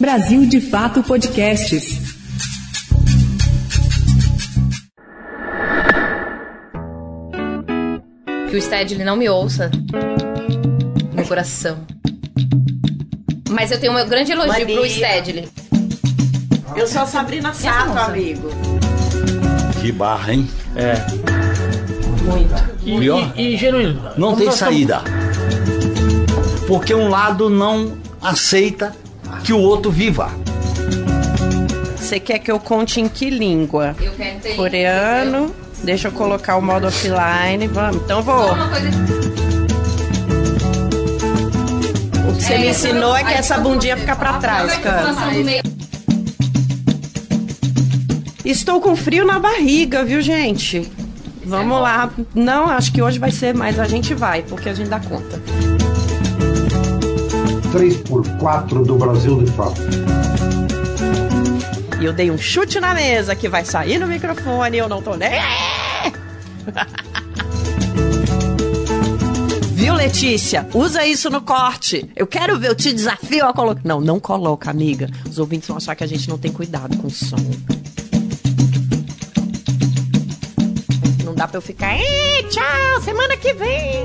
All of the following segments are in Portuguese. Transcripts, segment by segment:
Brasil de Fato Podcasts. Que o Stedley não me ouça. Meu coração. Mas eu tenho um grande elogio Mania. pro Stedley. Eu sou a Sabrina Sato, amigo. Que barra, hein? É. E, Pior. e, e, genuíno. Não como tem saída. Porque um lado não aceita que o outro viva. Você quer que eu conte em que língua? Eu quero ter. Coreano. Deixa eu colocar o modo offline. Vamos. Então vou. Uma coisa. O que você me ensinou é que essa bundinha fica pra trás, cara. Estou com frio na barriga, viu, gente? Vamos lá. Não, acho que hoje vai ser, mas a gente vai, porque a gente dá conta. 3x4 do Brasil de fato. E eu dei um chute na mesa que vai sair no microfone, eu não tô nem. Viu, Letícia? Usa isso no corte. Eu quero ver, eu te desafio a colocar. Não, não coloca, amiga. Os ouvintes vão achar que a gente não tem cuidado com o som. Não dá pra eu ficar. "Ih, tchau, semana que vem.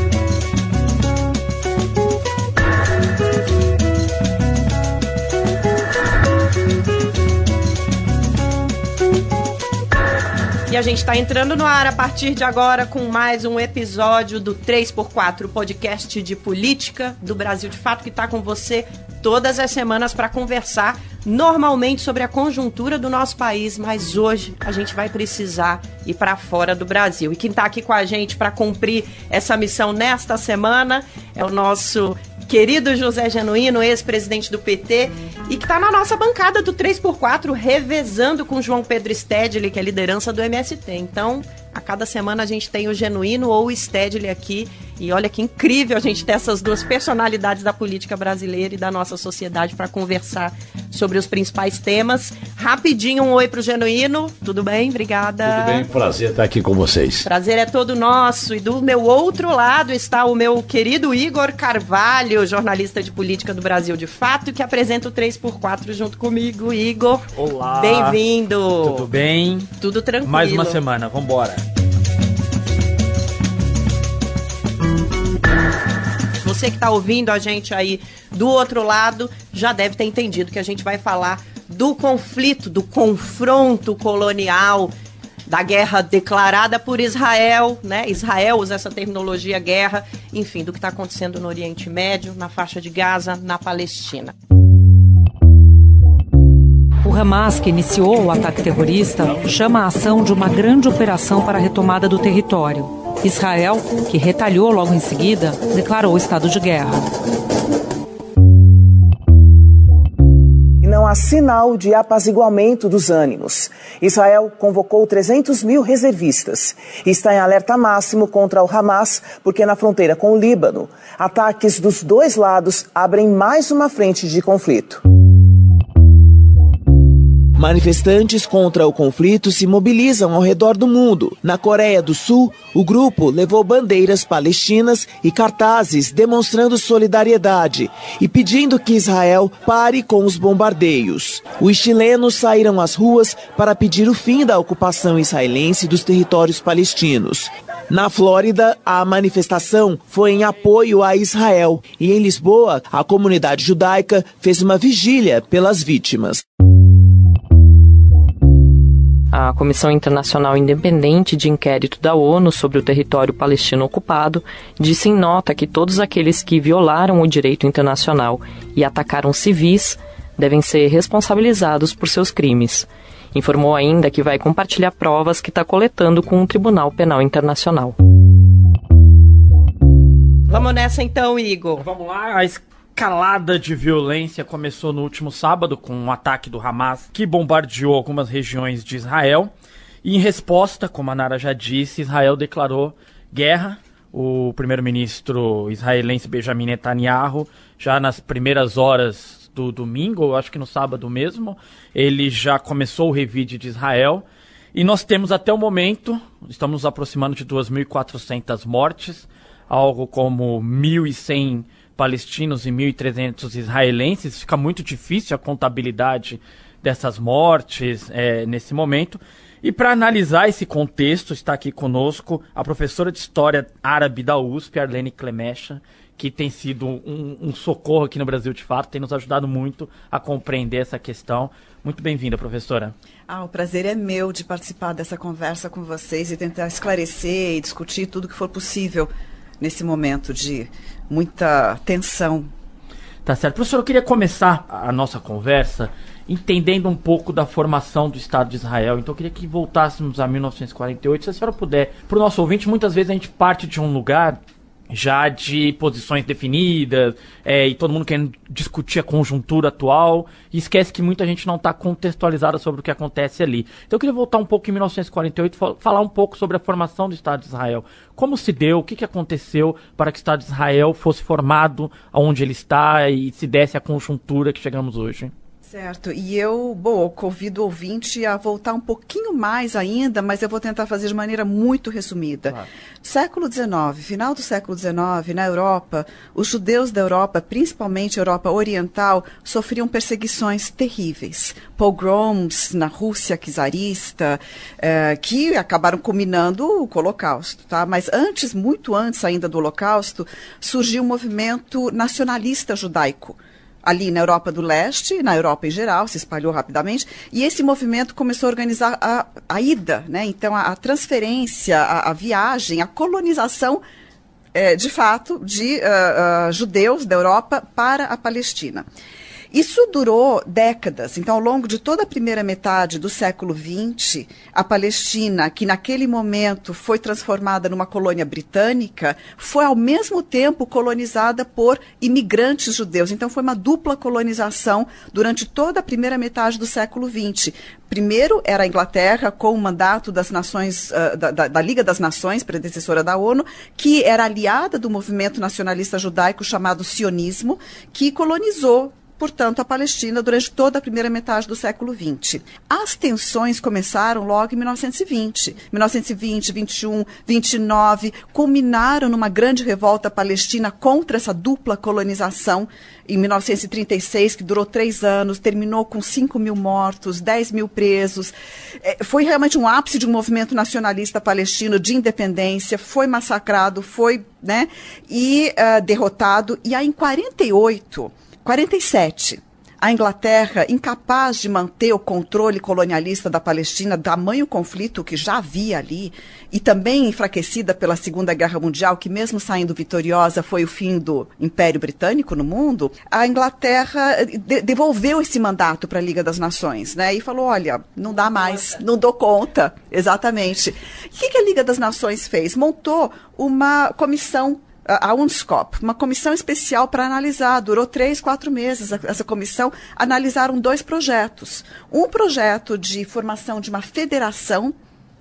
a gente está entrando no ar a partir de agora com mais um episódio do 3x4, podcast de política do Brasil de Fato, que está com você todas as semanas para conversar normalmente sobre a conjuntura do nosso país, mas hoje a gente vai precisar ir para fora do Brasil. E quem está aqui com a gente para cumprir essa missão nesta semana é o nosso querido José Genuíno, ex-presidente do PT, e que está na nossa bancada do 3x4, revezando com João Pedro Stedley, que é liderança do MST. Então, a cada semana a gente tem o Genuíno ou o Stedley aqui. E olha que incrível a gente ter essas duas personalidades da política brasileira e da nossa sociedade para conversar sobre os principais temas. Rapidinho, um oi pro Genuíno. Tudo bem? Obrigada. Tudo bem? Prazer estar aqui com vocês. Prazer é todo nosso. E do meu outro lado está o meu querido Igor Carvalho, jornalista de política do Brasil de Fato, que apresenta o 3x4 junto comigo. Igor, Olá. bem-vindo. Tudo bem? Tudo tranquilo. Mais uma semana, vambora. Você que está ouvindo a gente aí do outro lado já deve ter entendido que a gente vai falar do conflito, do confronto colonial, da guerra declarada por Israel, né? Israel usa essa terminologia guerra, enfim, do que está acontecendo no Oriente Médio, na faixa de Gaza, na Palestina. O Hamas, que iniciou o ataque terrorista, chama a ação de uma grande operação para a retomada do território. Israel, que retalhou logo em seguida, declarou estado de guerra. Não há sinal de apaziguamento dos ânimos. Israel convocou 300 mil reservistas e está em alerta máximo contra o Hamas, porque na fronteira com o Líbano, ataques dos dois lados abrem mais uma frente de conflito. Manifestantes contra o conflito se mobilizam ao redor do mundo. Na Coreia do Sul, o grupo levou bandeiras palestinas e cartazes demonstrando solidariedade e pedindo que Israel pare com os bombardeios. Os chilenos saíram às ruas para pedir o fim da ocupação israelense dos territórios palestinos. Na Flórida, a manifestação foi em apoio a Israel e em Lisboa, a comunidade judaica fez uma vigília pelas vítimas. A Comissão Internacional Independente de Inquérito da ONU sobre o território palestino ocupado disse em nota que todos aqueles que violaram o direito internacional e atacaram civis devem ser responsabilizados por seus crimes. Informou ainda que vai compartilhar provas que está coletando com o Tribunal Penal Internacional. Vamos nessa então, Igor. Vamos lá, a escalada de violência começou no último sábado com um ataque do Hamas que bombardeou algumas regiões de Israel. E em resposta, como a Nara já disse, Israel declarou guerra. O primeiro-ministro israelense Benjamin Netanyahu, já nas primeiras horas do domingo, ou acho que no sábado mesmo, ele já começou o revide de Israel. E nós temos até o momento, estamos nos aproximando de 2.400 mortes, algo como 1.100 palestinos e 1.300 israelenses. Fica muito difícil a contabilidade dessas mortes é, nesse momento. E para analisar esse contexto, está aqui conosco a professora de História Árabe da USP, Arlene Clemecha, que tem sido um, um, socorro aqui no Brasil de fato, tem nos ajudado muito a compreender essa questão. Muito bem-vinda, professora. Ah, o prazer é meu de participar dessa conversa com vocês e tentar esclarecer e discutir tudo que for possível nesse momento de muita tensão. Tá certo. Professor, eu queria começar a nossa conversa entendendo um pouco da formação do Estado de Israel. Então eu queria que voltássemos a 1948. Se a senhora puder, para o nosso ouvinte, muitas vezes a gente parte de um lugar já de posições definidas é, e todo mundo querendo discutir a conjuntura atual e esquece que muita gente não está contextualizada sobre o que acontece ali. Então eu queria voltar um pouco em 1948 falar um pouco sobre a formação do Estado de Israel. Como se deu, o que, que aconteceu para que o Estado de Israel fosse formado onde ele está e se desse a conjuntura que chegamos hoje? Certo, e eu, bom, convido o ouvinte a voltar um pouquinho mais ainda, mas eu vou tentar fazer de maneira muito resumida. Claro. Século XIX, final do século XIX, na Europa, os judeus da Europa, principalmente Europa Oriental, sofriam perseguições terríveis. Pogroms na Rússia czarista, eh, que acabaram culminando o Holocausto. Tá? Mas antes, muito antes ainda do Holocausto, surgiu um movimento nacionalista judaico ali na Europa do Leste, na Europa em geral, se espalhou rapidamente, e esse movimento começou a organizar a, a ida, né? então a, a transferência, a, a, viagem, a colonização, é, de fato, de uh, uh, judeus da Europa para a Palestina. Isso durou décadas. Então, ao longo de toda a primeira metade do século XX, a Palestina, que naquele momento foi transformada numa colônia britânica, foi ao mesmo tempo colonizada por imigrantes judeus. Então, foi uma dupla colonização durante toda a primeira metade do século XX. Primeiro era a Inglaterra, com o mandato das Nações, uh, da, da, da, Liga das Nações, predecessora da ONU, que era aliada do movimento nacionalista judaico chamado sionismo, que colonizou portanto, a Palestina durante toda a primeira metade do século XX. As tensões começaram logo em 1920. 1920, 21, 29, culminaram numa grande revolta palestina contra essa dupla colonização em 1936, que durou três anos, terminou com 5 mil mortos, 10 mil presos. É, foi realmente um ápice de um movimento nacionalista palestino de independência, foi massacrado, foi né, e uh, derrotado. E aí, em 48, 47. A Inglaterra, incapaz de manter o controle colonialista da Palestina, tamanho conflito que já havia ali, e também enfraquecida pela Segunda Guerra Mundial, que mesmo saindo vitoriosa foi o fim do Império Britânico no mundo, a Inglaterra de devolveu esse mandato para a Liga das Nações, né? E falou: olha, não dá mais, não dou conta. Exatamente. O que, que a Liga das Nações fez? Montou uma comissão a UNSCOP, uma comissão especial para analisar. Durou três, quatro meses essa comissão. Analisaram dois projetos. Um projeto de formação de uma federação,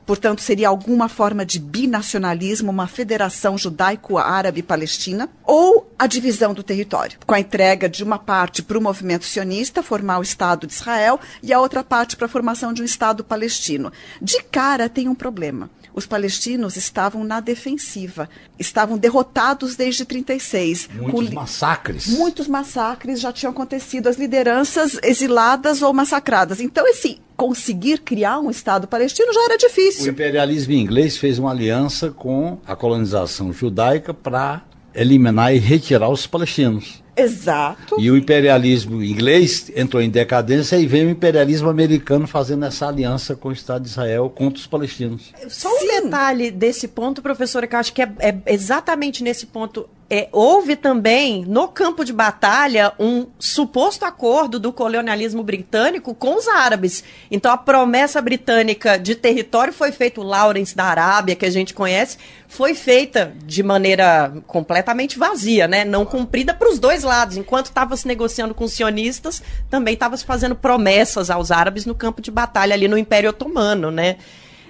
portanto, seria alguma forma de binacionalismo, uma federação judaico-árabe-palestina, ou a divisão do território, com a entrega de uma parte para o movimento sionista, formar o Estado de Israel, e a outra parte para a formação de um Estado palestino. De cara, tem um problema os palestinos estavam na defensiva, estavam derrotados desde 36. Muitos com, massacres. Muitos massacres já tinham acontecido, as lideranças exiladas ou massacradas. Então, esse conseguir criar um Estado palestino já era difícil. O imperialismo inglês fez uma aliança com a colonização judaica para eliminar e retirar os palestinos. Exato. E o imperialismo inglês entrou em decadência e veio o imperialismo americano fazendo essa aliança com o Estado de Israel contra os palestinos. Só um Sim. detalhe desse ponto, professora, que eu acho que é, é exatamente nesse ponto é, houve também, no campo de batalha, um suposto acordo do colonialismo britânico com os árabes. Então, a promessa britânica de território foi feita, o Lawrence da Arábia, que a gente conhece, foi feita de maneira completamente vazia, né? não cumprida para os dois lados. Enquanto estava se negociando com os sionistas, também estava se fazendo promessas aos árabes no campo de batalha ali no Império Otomano. Né?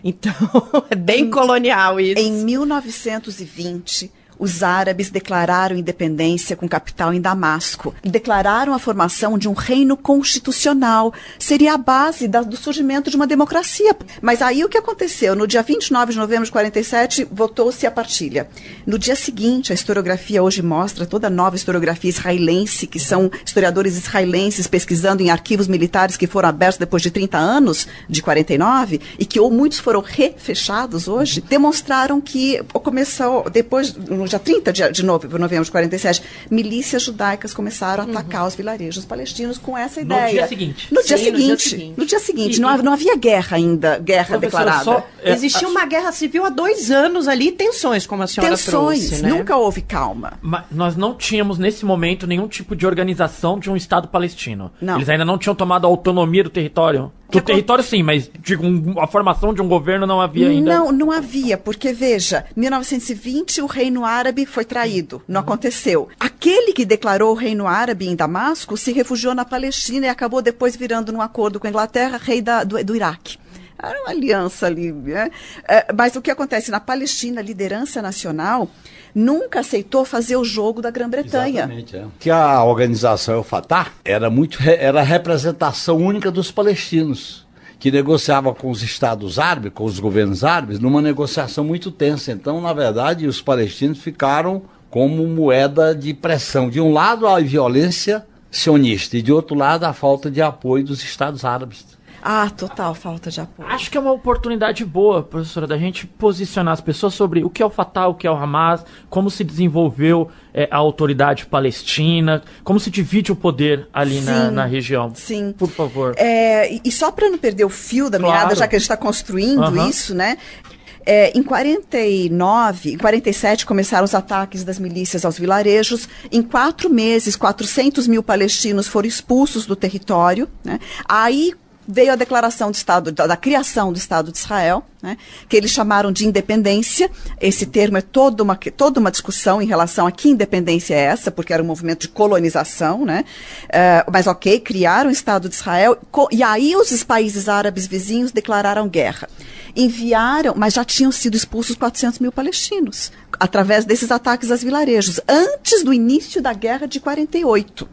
Então, é bem colonial isso. Em 1920 os árabes declararam independência com capital em Damasco. Declararam a formação de um reino constitucional. Seria a base da, do surgimento de uma democracia. Mas aí o que aconteceu? No dia 29 de novembro de 47, votou-se a partilha. No dia seguinte, a historiografia hoje mostra toda a nova historiografia israelense, que são historiadores israelenses pesquisando em arquivos militares que foram abertos depois de 30 anos, de 49, e que ou muitos foram refechados hoje, demonstraram que começou, depois, no dia 30 de, de novembro, novembro de 47, milícias judaicas começaram a atacar os vilarejos palestinos com essa ideia. No dia seguinte. No dia Sim, no dia seguinte. seguinte. No dia seguinte. E- não, havia- não havia guerra ainda, guerra declarada. só- é, Existia uma guerra civil há dois anos ali, e tensões, como a senhora Tensões, trouxe, né? nunca houve calma. Mas nós não tínhamos nesse momento nenhum tipo de organização de um Estado palestino. Não. Eles ainda não tinham tomado a autonomia do território. Do acon- território sim, mas digo, um- a formação de um governo não havia ainda. Não, não havia, porque veja, 1920 o Reino Árabe foi traído, não aconteceu. Aquele que declarou o Reino Árabe em Damasco se refugiou na Palestina e acabou depois virando num acordo com a Inglaterra, rei da- do, do Iraque. Era uma aliança ali. né? É, mas o que acontece na Palestina, a liderança nacional nunca aceitou fazer o jogo da Grã-Bretanha. Exatamente, é. Que a organização El Fatah era muito era a representação única dos palestinos, que negociava com os estados árabes, com os governos árabes, numa negociação muito tensa. Então, na verdade, os palestinos ficaram como moeda de pressão. De um lado, a violência sionista e de outro lado, a falta de apoio dos estados árabes. Ah, total falta de apoio. Acho que é uma oportunidade boa, professora, da gente posicionar as pessoas sobre o que é o Fatah, o que é o Hamas, como se desenvolveu é, a autoridade palestina, como se divide o poder ali na, Sim, na região. sim. Por favor. É, e, só para não perder o fio da Claro. meada, já que a gente está construindo Aham. isso, né? É, em 49, em 47 começaram os ataques das milícias aos vilarejos. Em quatro meses, 400 mil palestinos foram expulsos do território. Né? Aí veio a declaração do Estado, da, da criação do Estado de Israel, né? que eles chamaram de independência. Esse termo é toda uma, toda uma discussão em relação a que independência é essa, porque era um movimento de colonização, né? Eh, mas ok, criaram o Estado de Israel, e aí os países árabes vizinhos declararam guerra. Enviaram, mas já tinham sido expulsos 400 mil palestinos, através desses ataques aos vilarejos, antes do início da guerra de 48.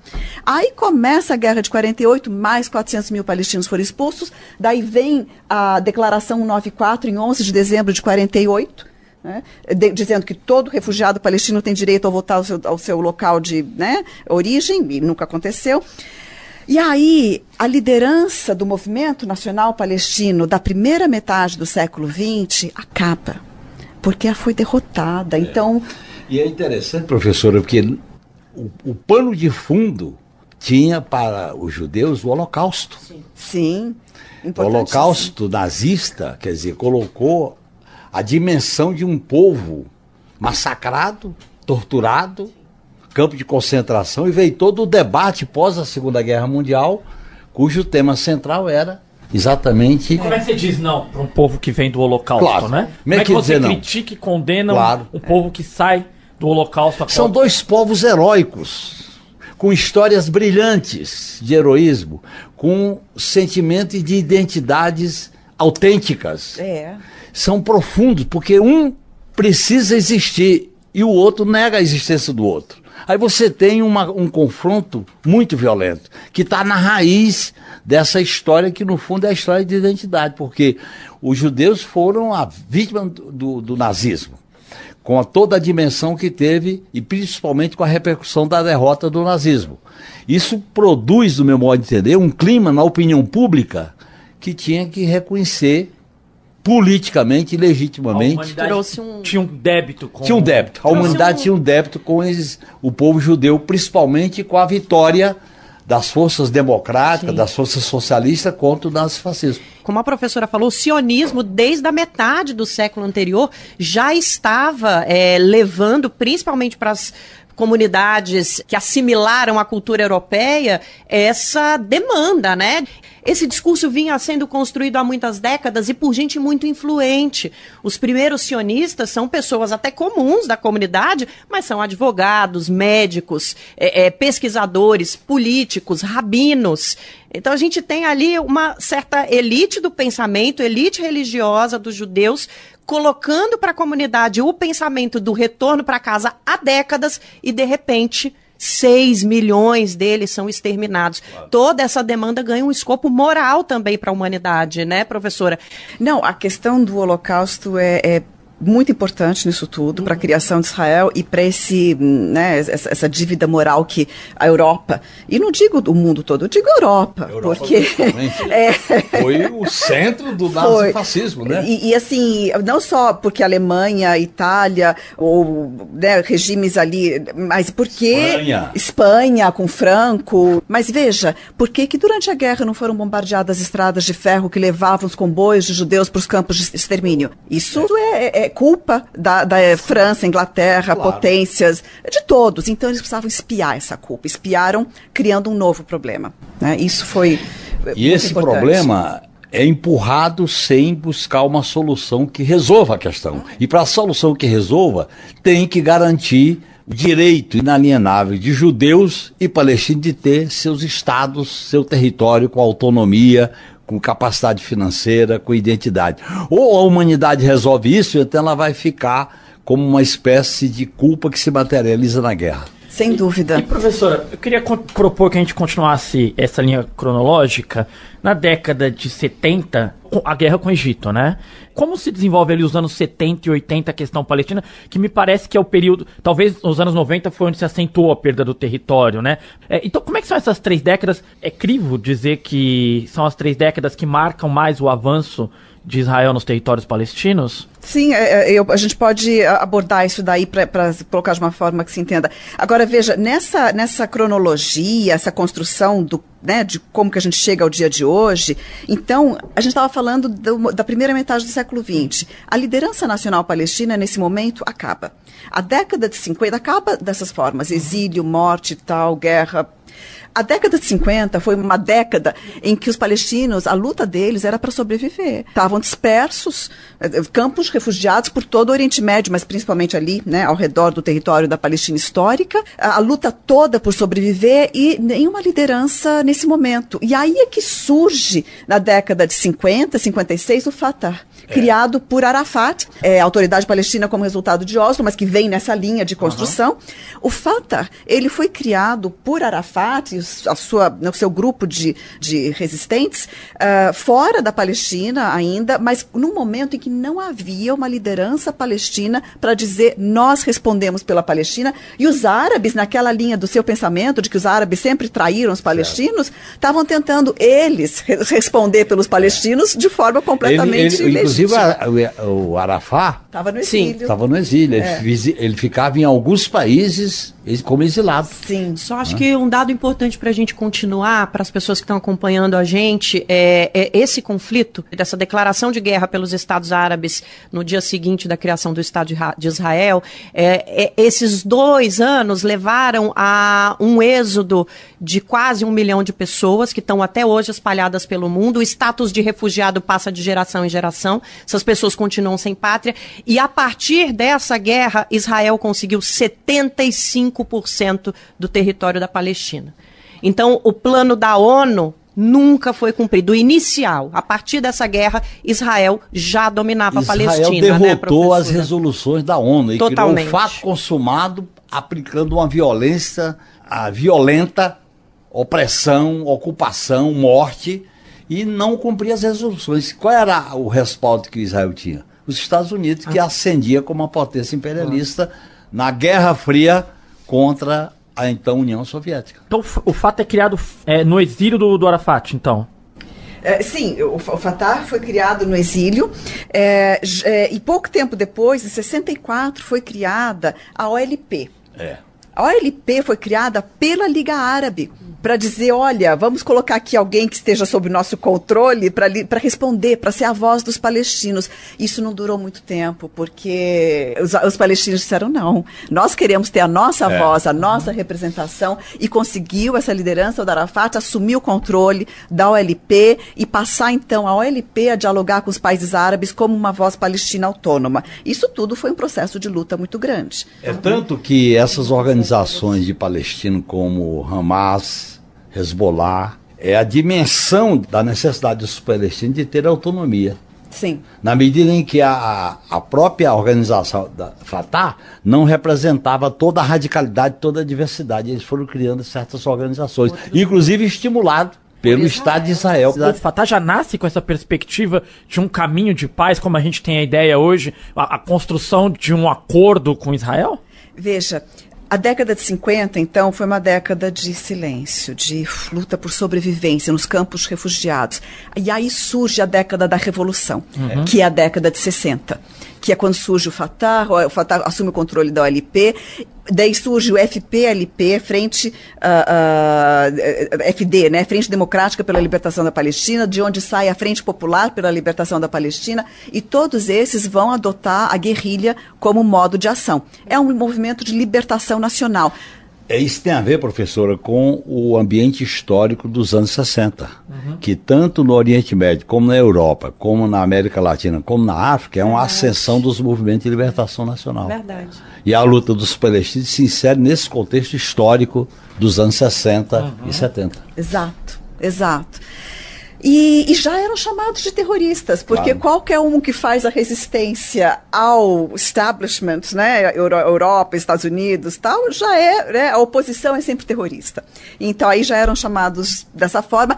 Aí começa a guerra de 48, mais 400 mil palestinos foram expulsos, daí vem a declaração 194, em 11 de dezembro de 48, né, de- dizendo que todo refugiado palestino tem direito a voltar ao seu, ao seu local de né, origem, e nunca aconteceu. E aí, a liderança do movimento nacional palestino da primeira metade do século XX acaba, porque ela foi derrotada. Então, E é interessante, professora, porque o, o pano de fundo tinha para os judeus o Holocausto. sim, O importantíssimo. Holocausto nazista, quer dizer, colocou a dimensão de um povo massacrado, torturado, campo de concentração, e veio todo o debate pós a Segunda Guerra Mundial, cujo tema central era exatamente. Como é que você diz não para um povo que vem do Holocausto, Claro. né? Como Como é é que você dizer não? critica e condena um- Claro. um, povo que sai do Holocausto? a São qual- dois povos heróicos, com histórias brilhantes de heroísmo, com sentimentos de identidades autênticas. É. São profundos, porque um precisa existir e o outro nega a existência do outro. Aí você tem uma- um confronto muito violento, que está na raiz dessa história, que no fundo é a história de identidade, porque os judeus foram a vítima do- do nazismo com a- toda a dimensão que teve e principalmente com a repercussão da derrota do nazismo. Isso produz, no meu modo de entender, um clima na opinião pública que tinha que reconhecer politicamente e a legitimamente. um- tinha um débito com Tinha um débito. A humanidade tinha um débito com esses- o povo judeu, principalmente com a vitória das forças democráticas, das forças socialistas contra o nazifascismo. Como a professora falou, o sionismo, desde a metade do século anterior, já estava eh, levando, principalmente para as comunidades que assimilaram a cultura europeia, essa demanda, né? Esse discurso vinha sendo construído há muitas décadas e por gente muito influente. Os primeiros sionistas são pessoas até comuns da comunidade, mas são advogados, médicos, eh, eh, pesquisadores, políticos, rabinos. Então a gente tem ali uma certa elite do pensamento, elite religiosa dos judeus colocando para a comunidade o pensamento do retorno para casa há décadas e de repente 6 milhões deles são exterminados. Claro. Toda essa demanda ganha um escopo moral também para a humanidade, né, professora? Não, a questão do Holocausto é, é muito importante nisso tudo, para a criação de Israel e para esse, né, essa, essa, dívida moral que a Europa, e não digo o mundo todo, eu digo Europa, Europa porque é, foi o centro do nazifascismo, né? E, e, assim, não só porque a Alemanha, Itália, ou né, regimes ali, mas porque Espanha. Espanha com Franco, mas veja, por que que durante a guerra não foram bombardeadas estradas de ferro que levavam os comboios de judeus para os campos de extermínio? Isso é, é é culpa da, da França, Inglaterra, claro. potências, de todos. Então eles precisavam espiar essa culpa. Espiaram, criando um novo problema. Né? Isso foi. E esse importante. problema é empurrado sem buscar uma solução que resolva a questão. E para a solução que resolva, tem que garantir o direito inalienável de judeus e palestinos de ter seus estados, seu território com autonomia, com capacidade financeira, com identidade. Ou a humanidade resolve isso, então ela vai ficar como uma espécie de culpa que se materializa na guerra. Sem dúvida. E, professora, eu queria propor que a gente continuasse essa linha cronológica. Na década de 70, a guerra com o Egito, né? Como se desenvolve ali os anos 70 e 80 a questão palestina, que me parece que é o período, talvez nos anos 90 foi onde se acentuou a perda do território, né? É, então, como é que são essas três décadas? É crivo dizer que são as três décadas que marcam mais o avanço de Israel nos territórios palestinos? Sim, é, é, eu, a gente pode abordar isso daí para colocar de uma forma que se entenda. Agora, veja, nessa, nessa cronologia, essa construção do, né, de como que a gente chega ao dia de hoje, então, a gente estava falando do, da primeira metade do século XX. A liderança nacional palestina, nesse momento, acaba. A década de 50 acaba dessas formas, exílio, morte tal, guerra, a década de 50 foi uma década em que os palestinos, a luta deles era para sobreviver. Estavam dispersos, eh, campos de refugiados por todo o Oriente Médio, mas principalmente ali, né, ao redor do território da Palestina histórica. A, a luta toda por sobreviver e nenhuma liderança nesse momento. E aí é que surge, na década de 50, 56, o Fatah é. criado por Arafat, é, a autoridade palestina como resultado de Oslo, mas que vem nessa linha de construção. Uhum. O Fatah, ele foi criado por Arafat e a sua, o seu grupo de, de resistentes uh, fora da Palestina ainda, mas num momento em que não havia uma liderança palestina para dizer nós respondemos pela Palestina e os árabes naquela linha do seu pensamento de que os árabes sempre traíram os palestinos estavam tentando eles responder pelos palestinos de forma completamente ele, ele, Inclusive o, o Arafá estava no exílio. Estava no exílio. É. Ele, ele ficava em alguns países como exilado. Sim. Só acho ah. que um dado importante para a gente continuar, para as pessoas que estão acompanhando a gente, é, é, esse conflito, dessa declaração de guerra pelos Estados Árabes no dia seguinte da criação do Estado de Israel, é, é, esses dois anos levaram a um êxodo de quase um milhão de pessoas que estão até hoje espalhadas pelo mundo. O status de refugiado passa de geração em geração. Essas pessoas continuam sem pátria. E a partir dessa guerra, Israel conseguiu 75% do território da Palestina. Então, o plano da ONU nunca foi cumprido. O inicial, a partir dessa guerra, Israel já dominava Israel a Palestina. Israel né, derrotou né, as resoluções da ONU e Totalmente. criou o fato consumado aplicando uma violência a violenta opressão, ocupação, morte e não cumpria as resoluções. Qual era o respaldo que Israel tinha? Os Estados Unidos, que ah. ascendia como uma potência imperialista ah. na Guerra Fria contra a então União Soviética. Então o fato é criado é, no exílio do, do Arafat, então? É, sim, o, o, Fatah foi criado no exílio é, é, e pouco tempo depois, em 64, foi criada a OLP. É. A OLP foi criada pela Liga Árabe para dizer, olha, vamos colocar aqui alguém que esteja sob nosso controle para responder, para ser a voz dos palestinos. Isso não durou muito tempo, porque os, os palestinos disseram não. Nós queremos ter a nossa é. voz, a nossa representação e conseguiu essa liderança o Arafat assumir o controle da OLP e passar então a OLP a dialogar com os países árabes como uma voz palestina autônoma. Isso tudo foi um processo de luta muito grande. É tanto que essas organizações de palestino como Hamas, Hezbollah, é a dimensão da necessidade dos palestinos de ter autonomia. Sim. Na medida em que a, a própria organização da Fatah não representava toda a radicalidade, toda a diversidade. Eles foram criando certas organizações, inclusive estimulado pelo Estado de Israel. O Fatah já nasce com essa perspectiva de um caminho de paz, como a gente tem a ideia hoje, a, a construção de um acordo com Israel? Veja, a década de 50, então, foi uma década de silêncio, de luta por sobrevivência nos campos refugiados. E aí surge a década da revolução, Uhum. que é a década de 60, que é quando surge o Fatah, o Fatah assume o controle da OLP, daí surge o FPLP, Frente ah, ah, FD, né, Frente Democrática pela Libertação da Palestina, de onde sai a Frente Popular pela Libertação da Palestina, e todos esses vão adotar a guerrilha como modo de ação. É um movimento de libertação nacional. É, Isso tem a ver, professora, com o ambiente histórico dos anos 60, que tanto no Oriente Médio, como na Europa, como na América Latina, como na África, é uma ascensão dos movimentos de libertação nacional. Verdade. E a luta dos palestinos se insere nesse contexto histórico dos anos 60 e 70. Exato, exato. E, e já eram chamados de terroristas, porque Claro. qualquer um que faz a resistência ao establishment, né, Euro- Europa, Estados Unidos, tal, já é, né, a oposição é sempre terrorista. Então aí já eram chamados dessa forma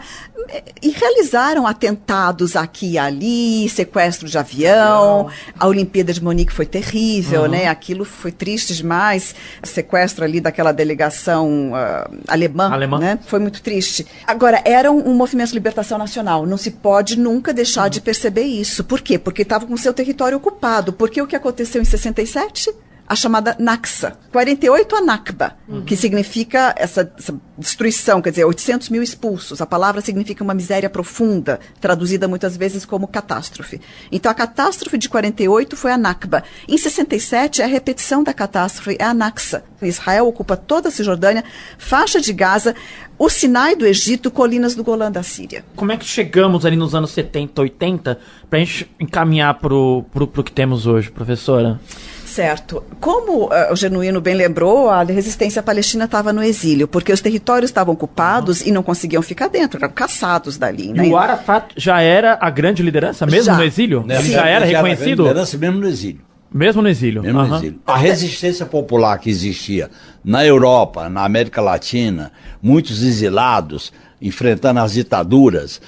e realizaram atentados aqui e ali, sequestro de avião. A Olimpíada de Monique foi terrível, né? Aquilo foi triste demais. Sequestro ali daquela delegação ah, alemã, Alemã. né? Foi muito triste. Agora, era um, um movimento de libertação nacional. Não se pode nunca deixar de perceber isso. Por quê? Porque estava com seu território ocupado. Porque o que aconteceu em 67? A chamada Naksa. 48 a Nakba, que significa essa, essa destruição, quer dizer, 800 mil expulsos. A palavra significa uma miséria profunda, traduzida muitas vezes como catástrofe. Então, a catástrofe de 48 foi a Nakba. Em 67, é a repetição da catástrofe, é a Naksa. Israel ocupa toda a Cisjordânia, faixa de Gaza, o Sinai do Egito, colinas do Golã da Síria. Como é que chegamos ali nos anos 70, 80, pra gente encaminhar pro, pro que temos hoje, professora? Certo. Como eh, o Genuíno bem lembrou, a resistência palestina estava no exílio, porque os territórios estavam ocupados e não conseguiam ficar dentro, eram caçados dali. E né? o Arafat já era a grande liderança, mesmo Já. no exílio? Né? Ele já era reconhecido? Liderança mesmo no exílio. Mesmo no exílio. Mesmo no Aham. exílio. A resistência popular que existia na Europa, na América Latina, muitos exilados enfrentando as ditaduras,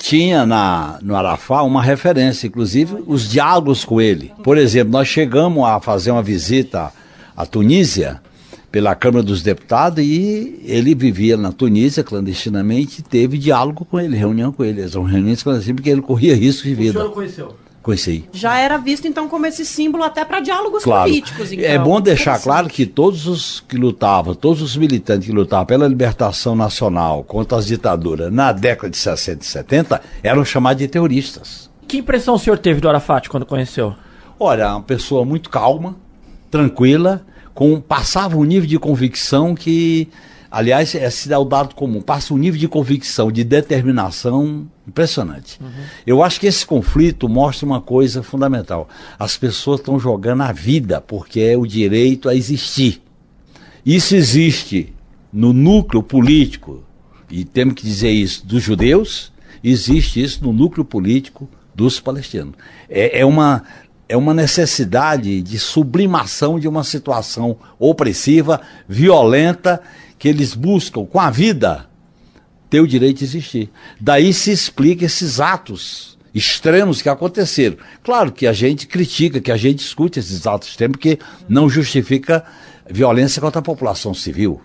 tinha na, no Arafá uma referência, inclusive os diálogos com ele. Por exemplo, nós chegamos a fazer uma visita à Tunísia pela Câmara dos Deputados e ele vivia na Tunísia clandestinamente e teve diálogo com ele, reunião com ele. São reuniões clandestinas porque ele corria risco de O senhor vida. Conheci. Já era visto, então, como esse símbolo até para diálogos Claro. políticos. Então. É bom deixar Interessante. claro que todos os que lutavam, todos os militantes que lutavam pela libertação nacional contra as ditaduras na década de 60 e 70 eram chamados de terroristas. Que impressão o senhor teve do Arafat quando conheceu? Olha, uma pessoa muito calma, tranquila, com passava um nível de convicção que, aliás, esse é o dado comum, passa um nível de convicção, de determinação impressionante. Eu acho que esse conflito mostra uma coisa fundamental. As pessoas estão jogando a vida porque é o direito a existir. Isso existe no núcleo político, e temos que dizer isso, dos judeus, existe isso no núcleo político dos palestinos. É, é uma, é uma necessidade de sublimação de uma situação opressiva, violenta, que eles buscam com a vida ter o direito de existir. Daí se explica esses atos extremos que aconteceram. Claro que a gente critica, que a gente discute esses atos extremos, porque não justifica violência contra a população civil.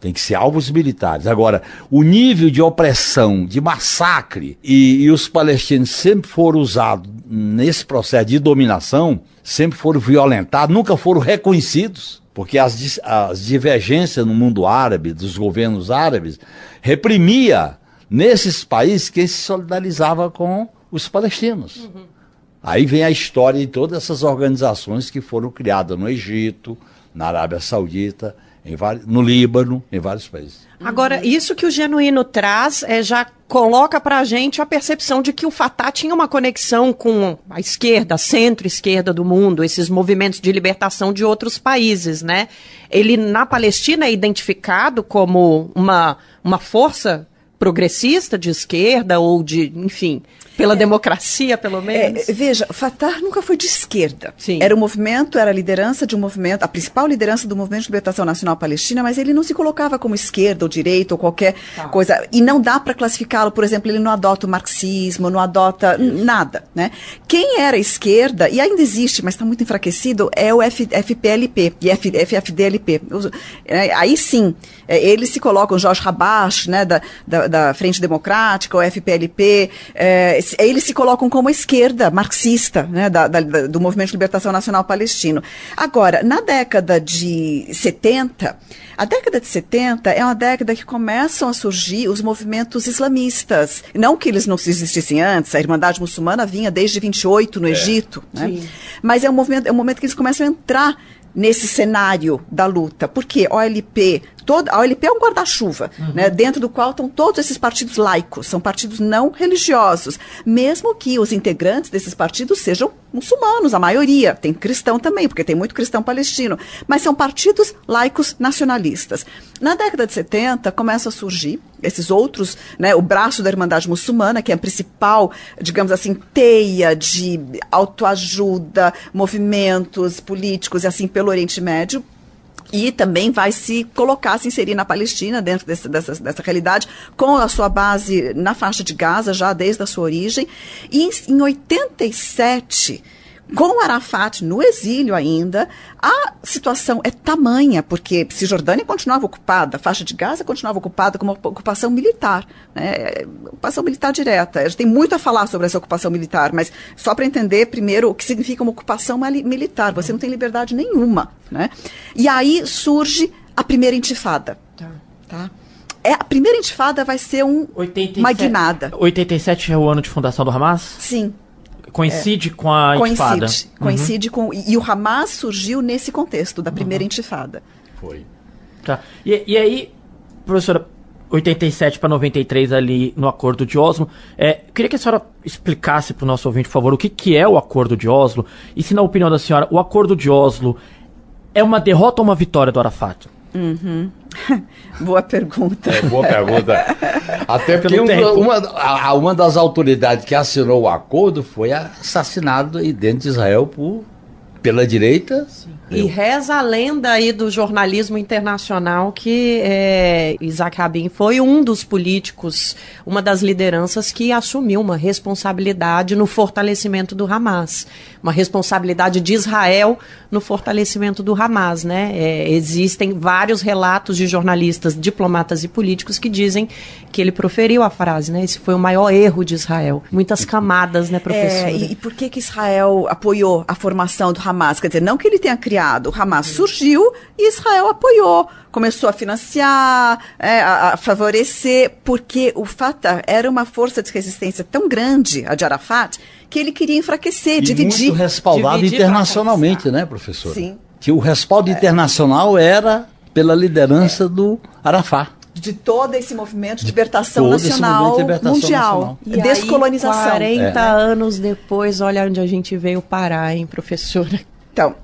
Tem que ser alvos militares. Agora, o nível de opressão, de massacre, e, e os palestinos sempre foram usados nesse processo de dominação, sempre foram violentados, nunca foram reconhecidos, porque as, as divergências no mundo árabe, dos governos árabes, reprimia nesses países quem se solidarizava com os palestinos. Aí vem a história de todas essas organizações que foram criadas no Egito, na Arábia Saudita, vários, no Líbano, em vários países. Agora, isso que o Genuíno traz é, já coloca para a gente a percepção de que o Fatah tinha uma conexão com a esquerda, centro-esquerda do mundo, esses movimentos de libertação de outros países, né? Ele, na Palestina, é identificado como uma, uma força progressista de esquerda ou de, enfim... pela democracia, pelo menos? É, veja, Fatah nunca foi de esquerda. Sim. Era o movimento, era a liderança de um movimento, a principal liderança do movimento de libertação nacional palestina, mas ele não se colocava como esquerda ou direita ou qualquer coisa. E não dá para classificá-lo, por exemplo, ele não adota o marxismo, não adota nada, né? Quem era esquerda, e ainda existe, mas está muito enfraquecido, é o F- FPLP e F- FFDLP. Os- é, aí sim, é, eles se colocam, Jorge Rabash, né, da, da, da Frente Democrática, o FPLP, é, eles se colocam como a esquerda marxista, né, da- da- do Movimento de Libertação Nacional Palestino. Agora, na década de 70, a década de 70 é uma década que começam a surgir os movimentos islamistas. Não que eles não existissem antes, a Irmandade Muçulmana vinha desde 28 no Egito, né? mas é um, movimento, é um momento que eles começam a entrar nesse cenário da luta. Porque OLP, toda, a OLP é um guarda-chuva, né, dentro do qual estão todos esses partidos laicos, são partidos não religiosos, mesmo que os integrantes desses partidos sejam muçulmanos, a maioria, tem cristão também, porque tem muito cristão palestino, mas são partidos laicos nacionalistas. Na década de 70 começam a surgir esses outros, né, o braço da Irmandade Muçulmana, que é a principal, digamos assim, teia de autoajuda, movimentos políticos e assim pelo Oriente Médio, e também vai se colocar, se inserir na Palestina, dentro desse, dessa, dessa realidade, com a sua base na faixa de Gaza, já desde a sua origem. E em, em 87, com Arafat no exílio ainda, a situação é tamanha, porque Cisjordânia continuava ocupada, a faixa de Gaza continuava ocupada como uma ocupação militar, né? ocupação militar direta. A gente tem muito a falar sobre essa ocupação militar, mas só para entender primeiro o que significa uma ocupação militar, você não tem liberdade nenhuma. Né? E aí surge a primeira intifada. Tá? É, a primeira intifada vai ser um, 87, uma guinada. 87 é o ano de fundação do Hamas? Sim, Coincide com a intifada? coincide. Coincide com. E o Hamas surgiu nesse contexto da primeira intifada. Foi. Tá. E, e aí, professora, 87 para 93 ali no Acordo de Oslo, é, eu queria que a senhora explicasse para o nosso ouvinte, por favor, o que, que é o Acordo de Oslo e se, na opinião da senhora, o Acordo de Oslo é uma derrota ou uma vitória do Arafat? Boa pergunta. É, boa pergunta. Até porque Pelo um- tempo. uma, a- uma das autoridades que assinou o acordo foi assassinado aí dentro de Israel por, pela direita. E reza a lenda aí do jornalismo internacional que é, Isaac Rabin foi um dos políticos, uma das lideranças que assumiu uma responsabilidade no fortalecimento do Hamas. Uma responsabilidade de Israel no fortalecimento do Hamas, né? É, existem vários relatos de jornalistas, diplomatas e políticos que dizem que ele proferiu a frase, né? Esse foi o maior erro de Israel. Muitas camadas, né, professora? É, e, e por que, que Israel apoiou a formação do Hamas? Quer dizer, não que ele tenha criado, o Hamas surgiu e Israel apoiou. Começou a financiar, é, a, a favorecer, porque o Fatah era uma força de resistência tão grande, a de Arafat, que ele queria enfraquecer, E dividir. muito respaldado dividir internacionalmente, né, professor? Sim. Que o respaldo internacional era pela liderança do Arafat. de todo esse movimento de libertação Todo nacional de libertação mundial. nacional. E descolonização. Aí, 40 É. anos depois, olha onde a gente veio parar, hein, professora? Então,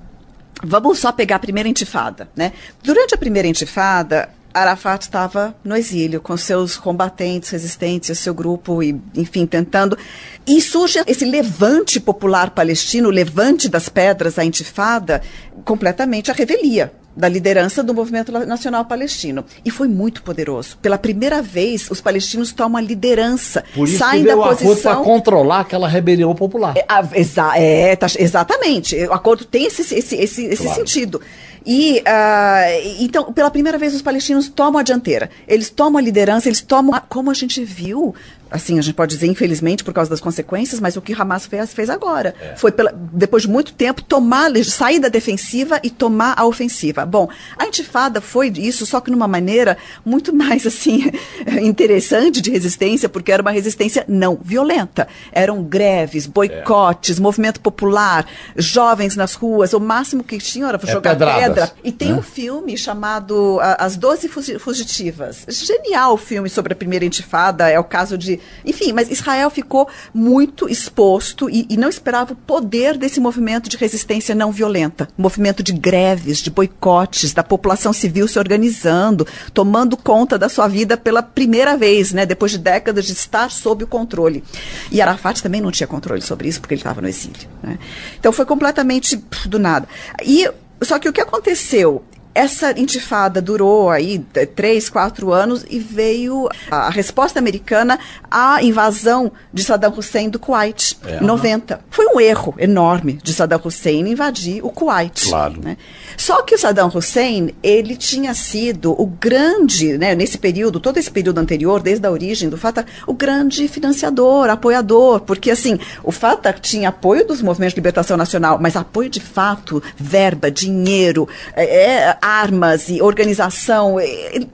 vamos só pegar a primeira intifada, né? Durante a primeira intifada, Arafat estava no exílio com seus combatentes resistentes, seu grupo e, enfim, tentando. E surge esse levante popular palestino, o levante das pedras, a intifada, completamente a revelia da liderança do movimento nacional palestino. E foi muito poderoso. Pela primeira vez, os palestinos tomam a liderança, Por isso saem que da o acordo posição para controlar aquela rebelião popular. é, exa- é, tá- exatamente. O acordo tem esse, esse, esse, esse Claro. sentido. E, ah, então, pela primeira vez, os palestinos tomam a dianteira. Eles tomam a liderança, eles tomam, a- como a gente viu, assim, a gente pode dizer, infelizmente, por causa das consequências, mas o que Hamas fez, fez agora. Foi, pela, depois de muito tempo, tomar, sair da defensiva e tomar a ofensiva. Bom, a intifada foi isso, só que numa maneira muito mais, assim, interessante de resistência, porque era uma resistência não violenta. Eram greves, boicotes, movimento popular, jovens nas ruas. O máximo que tinham era jogar pedrada. pedra. E tem um filme chamado As Doze Fugitivas. Genial o filme sobre a primeira intifada. É o caso de. Enfim, mas Israel ficou muito exposto e, e não esperava o poder desse movimento de resistência não violenta movimento de greves, de boicotes, da população civil se organizando, tomando conta da sua vida pela primeira vez, né? Depois de décadas de estar sob o controle. E Arafat também não tinha controle sobre isso porque ele estava no exílio. Né? Então foi completamente do nada. E só que o que aconteceu? Essa intifada durou aí três, quatro anos e veio a resposta americana à invasão de Saddam Hussein do Kuwait, é, em 90. Foi um erro enorme de Saddam Hussein invadir o Kuwait. Claro. Né? Só que o Saddam Hussein, ele tinha sido o grande, né, nesse período, todo esse período anterior, desde a origem do Fatah, o grande financiador, apoiador, porque assim, o Fatah tinha apoio dos movimentos de libertação nacional, mas apoio de fato, verba, dinheiro, é, é armas e organização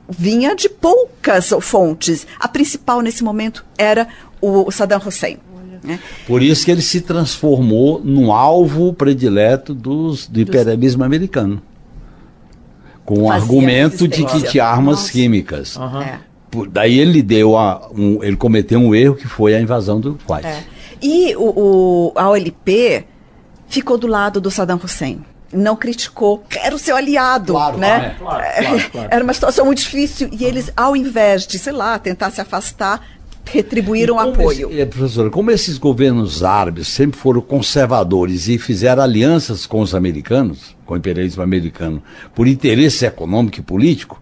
vinha de poucas fontes. A principal nesse momento era o Saddam Hussein. Né? Por isso que ele se transformou num alvo predileto dos, do imperialismo americano. Com o argumento de que tinha armas Nossa. químicas. Uhum. É. Por, daí ele deu a, um, ele cometeu um erro que foi a invasão do Kuwait. É. E o, o, a OLP ficou do lado do Saddam Hussein não criticou, era o seu aliado, claro, né? Claro, claro, claro, Era uma situação muito difícil e eles, ao invés de, sei lá, tentar se afastar, retribuíram apoio. Esse, é, professora, como esses governos árabes sempre foram conservadores e fizeram alianças com os americanos, com o imperialismo americano, por interesse econômico e político,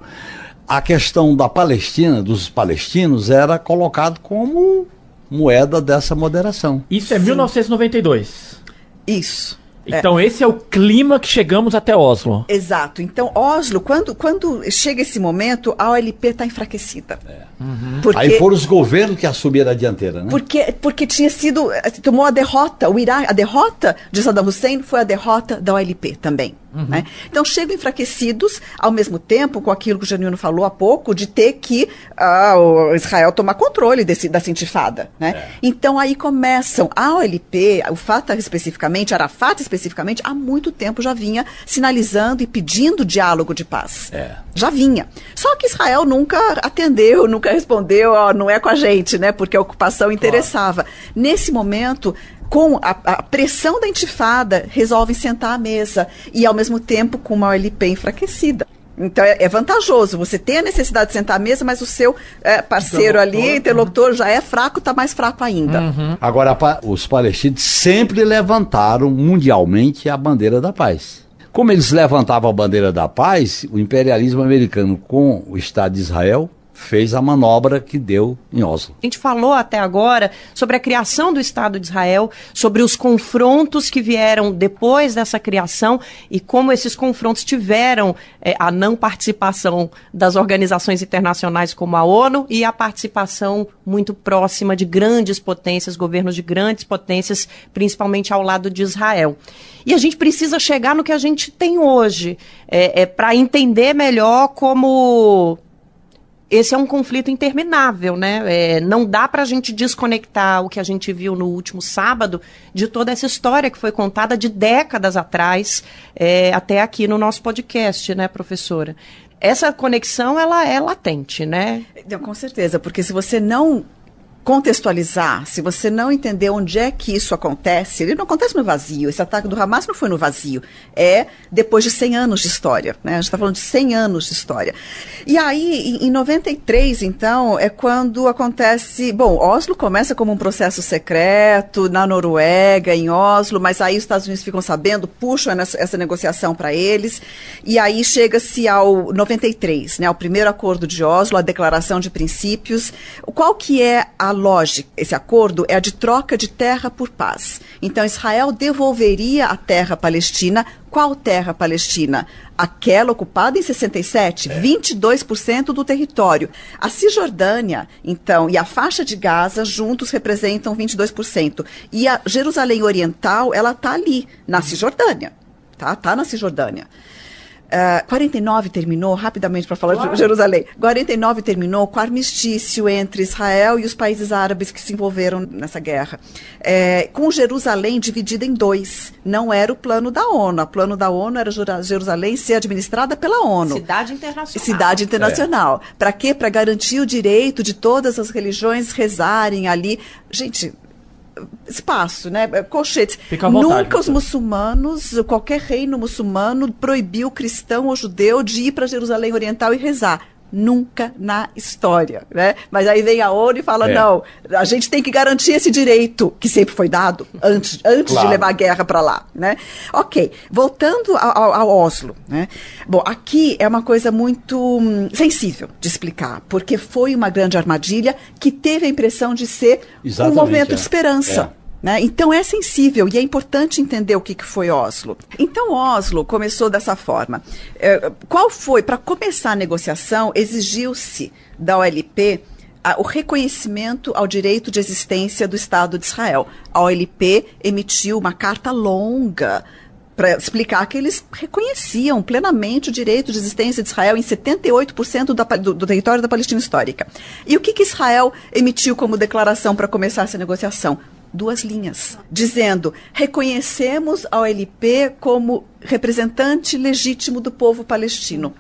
a questão da Palestina, dos palestinos, era colocado como moeda dessa moderação. Isso é Sim. 1992. Isso. Então é. esse é o clima que chegamos até Oslo. Exato. Então Oslo, quando, quando chega esse momento, a OLP está enfraquecida. É. Uhum. Porque, Aí foram os governos que assumiram a dianteira, né? Porque, porque tinha sido, tomou a derrota, o Iraque, a derrota de Saddam Hussein foi a derrota da OLP também. Uhum. Né? Então chegam enfraquecidos, ao mesmo tempo, com aquilo que o Janino falou há pouco, de ter que uh, Israel tomar controle desse, dessa intifada. Né? É. Então aí começam, a OLP, o Fatah especificamente, Arafat especificamente, há muito tempo já vinha sinalizando e pedindo diálogo de paz. É. Já vinha. Só que Israel nunca atendeu, nunca respondeu, ó, não é com a gente, né? Porque a ocupação interessava. Claro. Nesse momento, com a, a, pressão da intifada, resolvem sentar à mesa e, ao mesmo tempo, com uma OLP enfraquecida. Então é, é, vantajoso. Você tem a necessidade de sentar à mesa, mas o seu é, parceiro interlocutor, ali, interlocutor, uhum. já é fraco, está mais fraco ainda. Uhum. Agora, os palestinos sempre levantaram mundialmente a bandeira da paz. Como eles levantavam a bandeira da paz, o imperialismo americano com o Estado de Israel fez a manobra que deu em Oslo. A gente falou até agora sobre a criação do Estado de Israel, sobre os confrontos que vieram depois dessa criação e como esses confrontos tiveram é, a não participação das organizações internacionais como a ONU e a participação muito próxima de grandes potências, governos de grandes potências, principalmente ao lado de Israel. E a gente precisa chegar no que a gente tem hoje, é, é para entender melhor como esse é um conflito interminável, né? É, não dá para a gente desconectar o que a gente viu no último sábado de toda essa história que foi contada de décadas atrás é, até aqui no nosso podcast, né, professora? Essa conexão ela é latente, né? Com certeza, porque se você não contextualizar, se você não entender onde é que isso acontece, ele não acontece no vazio. Esse ataque do Hamas não foi no vazio. É depois de 100 anos de história. Né? A gente está falando de 100 anos de história. E aí, em, em 93, então, é quando acontece. Bom, Oslo começa como um processo secreto, na Noruega, em Oslo, mas aí os Estados Unidos ficam sabendo, puxam essa, negociação para eles. E aí chega-se ao 93, né? O primeiro acordo de Oslo, a declaração de princípios. Qual que é a a lógica, esse acordo é a de troca de terra por paz. Então, Israel devolveria a terra palestina. Qual terra palestina? Aquela ocupada em 67, é. 22% do território. A Cisjordânia, então, e a faixa de Gaza juntos representam 22%. E a Jerusalém Oriental, ela está ali, na Cisjordânia. Tá? Tá na Cisjordânia. Uh, 49 terminou, rapidamente para falar claro. de Jerusalém. 49 terminou com o armistício entre Israel e os países árabes que se envolveram nessa guerra. É, com Jerusalém dividida em dois. Não era o plano da ONU. O plano da ONU era Jerusalém ser administrada pela ONU. Cidade internacional. Cidade internacional. É. Para quê? Para garantir o direito de todas as religiões rezarem ali. Gente, espaço, né? Colchetes. Fica à vontade, Nunca os muçulmanos, qualquer reino muçulmano proibiu o cristão ou judeu de ir para Jerusalém Oriental e rezar nunca na história, né? Mas aí vem a ONU e fala, é. não, a gente tem que garantir esse direito, que sempre foi dado, antes, antes claro. de levar a guerra para lá, né? Ok, voltando ao, ao, Oslo, né? Bom, aqui é uma coisa muito hum, sensível de explicar, porque foi uma grande armadilha que teve a impressão de ser Exatamente, um momento é. de esperança. É. Né? Então é sensível e é importante entender o que, que foi Oslo. Então Oslo começou dessa forma. É, qual foi? Para começar a negociação, exigiu-se da OLP a, o reconhecimento ao direito de existência do Estado de Israel. A OLP emitiu uma carta longa para explicar que eles reconheciam plenamente o direito de existência de Israel em 78% da, do, do, território da Palestina histórica. E o que, que Israel emitiu como declaração para começar essa negociação? Duas linhas, dizendo: reconhecemos a OLP como representante legítimo do povo palestino.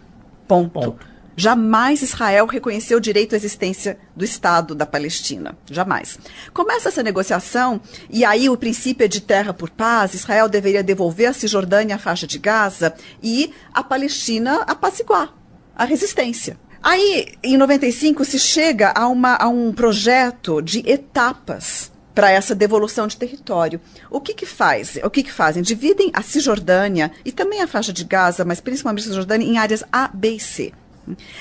Ponto. Ponto. Jamais Israel reconheceu o direito à existência do Estado da Palestina. Jamais. Começa essa negociação, e aí o princípio é de terra por paz. Israel deveria devolver a Cisjordânia a faixa de Gaza e a Palestina apaciguar a resistência. Aí, em 95, se chega a, uma, a um projeto de etapas para essa devolução de território. O que que faz? O que que fazem? Dividem a Cisjordânia e também a faixa de Gaza, mas principalmente a Cisjordânia em áreas A, B e C.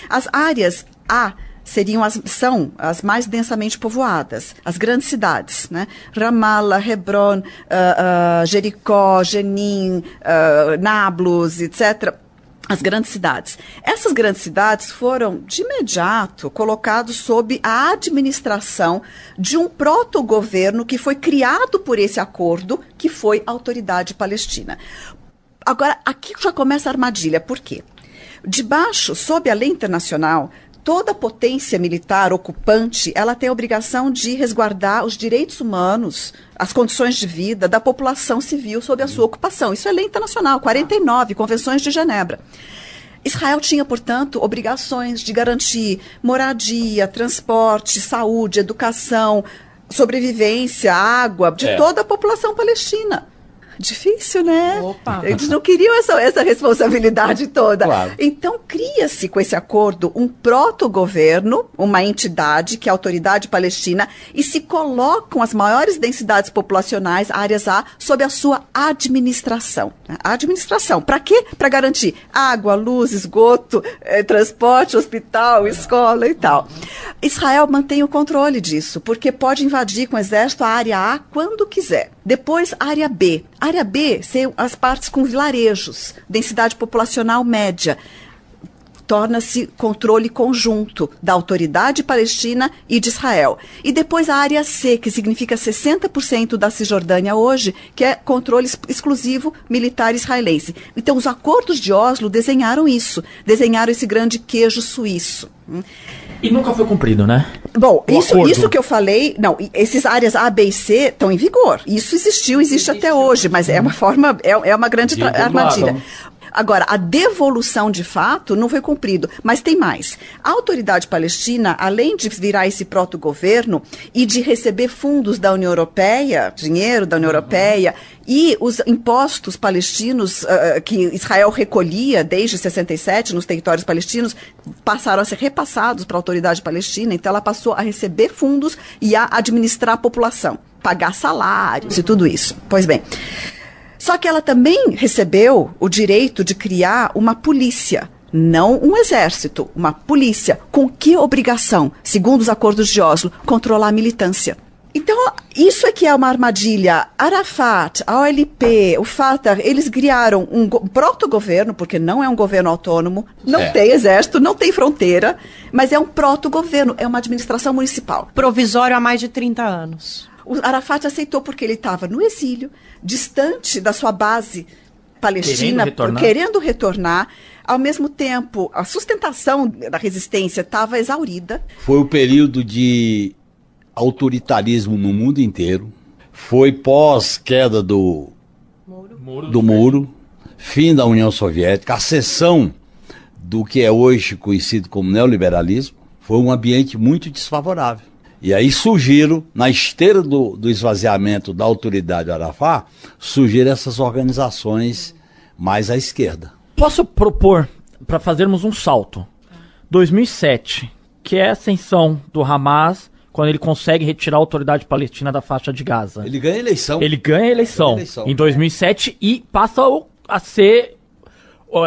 As áreas A seriam as, são as mais densamente povoadas, as grandes cidades, né? Ramallah, Hebron, uh, uh, Jericó, Jenin, uh, Nablus, etc., as grandes cidades. Essas grandes cidades foram, de imediato, colocadas sob a administração de um proto-governo que foi criado por esse acordo, que foi a Autoridade Palestina. Agora, aqui já começa a armadilha. Por quê? Debaixo, sob a lei internacional, toda potência militar ocupante, ela tem a obrigação de resguardar os direitos humanos, as condições de vida da população civil sob a sua ocupação. Isso é lei internacional, 49, Convenções de Genebra. Israel tinha, portanto, obrigações de garantir moradia, transporte, saúde, educação, sobrevivência, água de é. toda a população palestina. Difícil, né? Opa. Eles não queriam essa, essa responsabilidade toda. Claro. Então, cria-se com esse acordo um proto-governo, uma entidade, que é a Autoridade Palestina, e se colocam as maiores densidades populacionais, áreas A, sob a sua administração. A administração. Para quê? Para garantir água, luz, esgoto, eh, transporte, hospital, escola e tal. Israel mantém o controle disso, porque pode invadir com o exército a área A quando quiser. Depois, área B. Área B são as partes com vilarejos, densidade populacional média. Torna-se controle conjunto da autoridade palestina e de Israel. E depois a área C, que significa 60% da Cisjordânia hoje, que é controle exclusivo militar israelense. Então, os acordos de Oslo desenharam isso, desenharam esse grande queijo suíço. E nunca foi cumprido, né? Bom, isso, isso que eu falei, não, esses áreas A, B e C estão em vigor. Isso existiu, existe até hoje, mas é uma forma, é, é uma grande armadilha. Agora, a devolução de fato não foi cumprido, mas tem mais. A autoridade palestina, além de virar esse proto-governo e de receber fundos da União Europeia, dinheiro da União uhum. Europeia, e os impostos palestinos uh, que Israel recolhia desde 67 nos territórios palestinos passaram a ser repassados para a autoridade palestina, então ela passou a receber fundos e a administrar a população, pagar salários e tudo isso. Pois bem, só que ela também recebeu o direito de criar uma polícia não um exército, uma polícia. Com que obrigação, segundo os acordos de Oslo, controlar a militância? Então, isso é que é uma armadilha. Arafat, a OLP, o Fatah, eles criaram um proto-governo, porque não é um governo autônomo, não é. tem exército, não tem fronteira, mas é um proto-governo, é uma administração municipal. Provisório há mais de 30 anos. O Arafat aceitou porque ele estava no exílio, distante da sua base palestina, querendo retornar. querendo retornar. ao mesmo tempo, a sustentação da resistência estava exaurida. Foi o período de autoritarismo no mundo inteiro. Foi pós queda do muro. do muro, fim da União Soviética, a cessão do que é hoje conhecido como neoliberalismo. Foi um ambiente muito desfavorável. E aí surgiram, na esteira do, do esvaziamento da autoridade Arafá, surgiram essas organizações mais à esquerda. Posso propor para fazermos um salto? 2007, que é a ascensão do Hamas quando ele consegue retirar a autoridade palestina da faixa de Gaza. Ele ganha a eleição. Ele ganha a eleição, ganha a eleição. em 2007 e passa a ser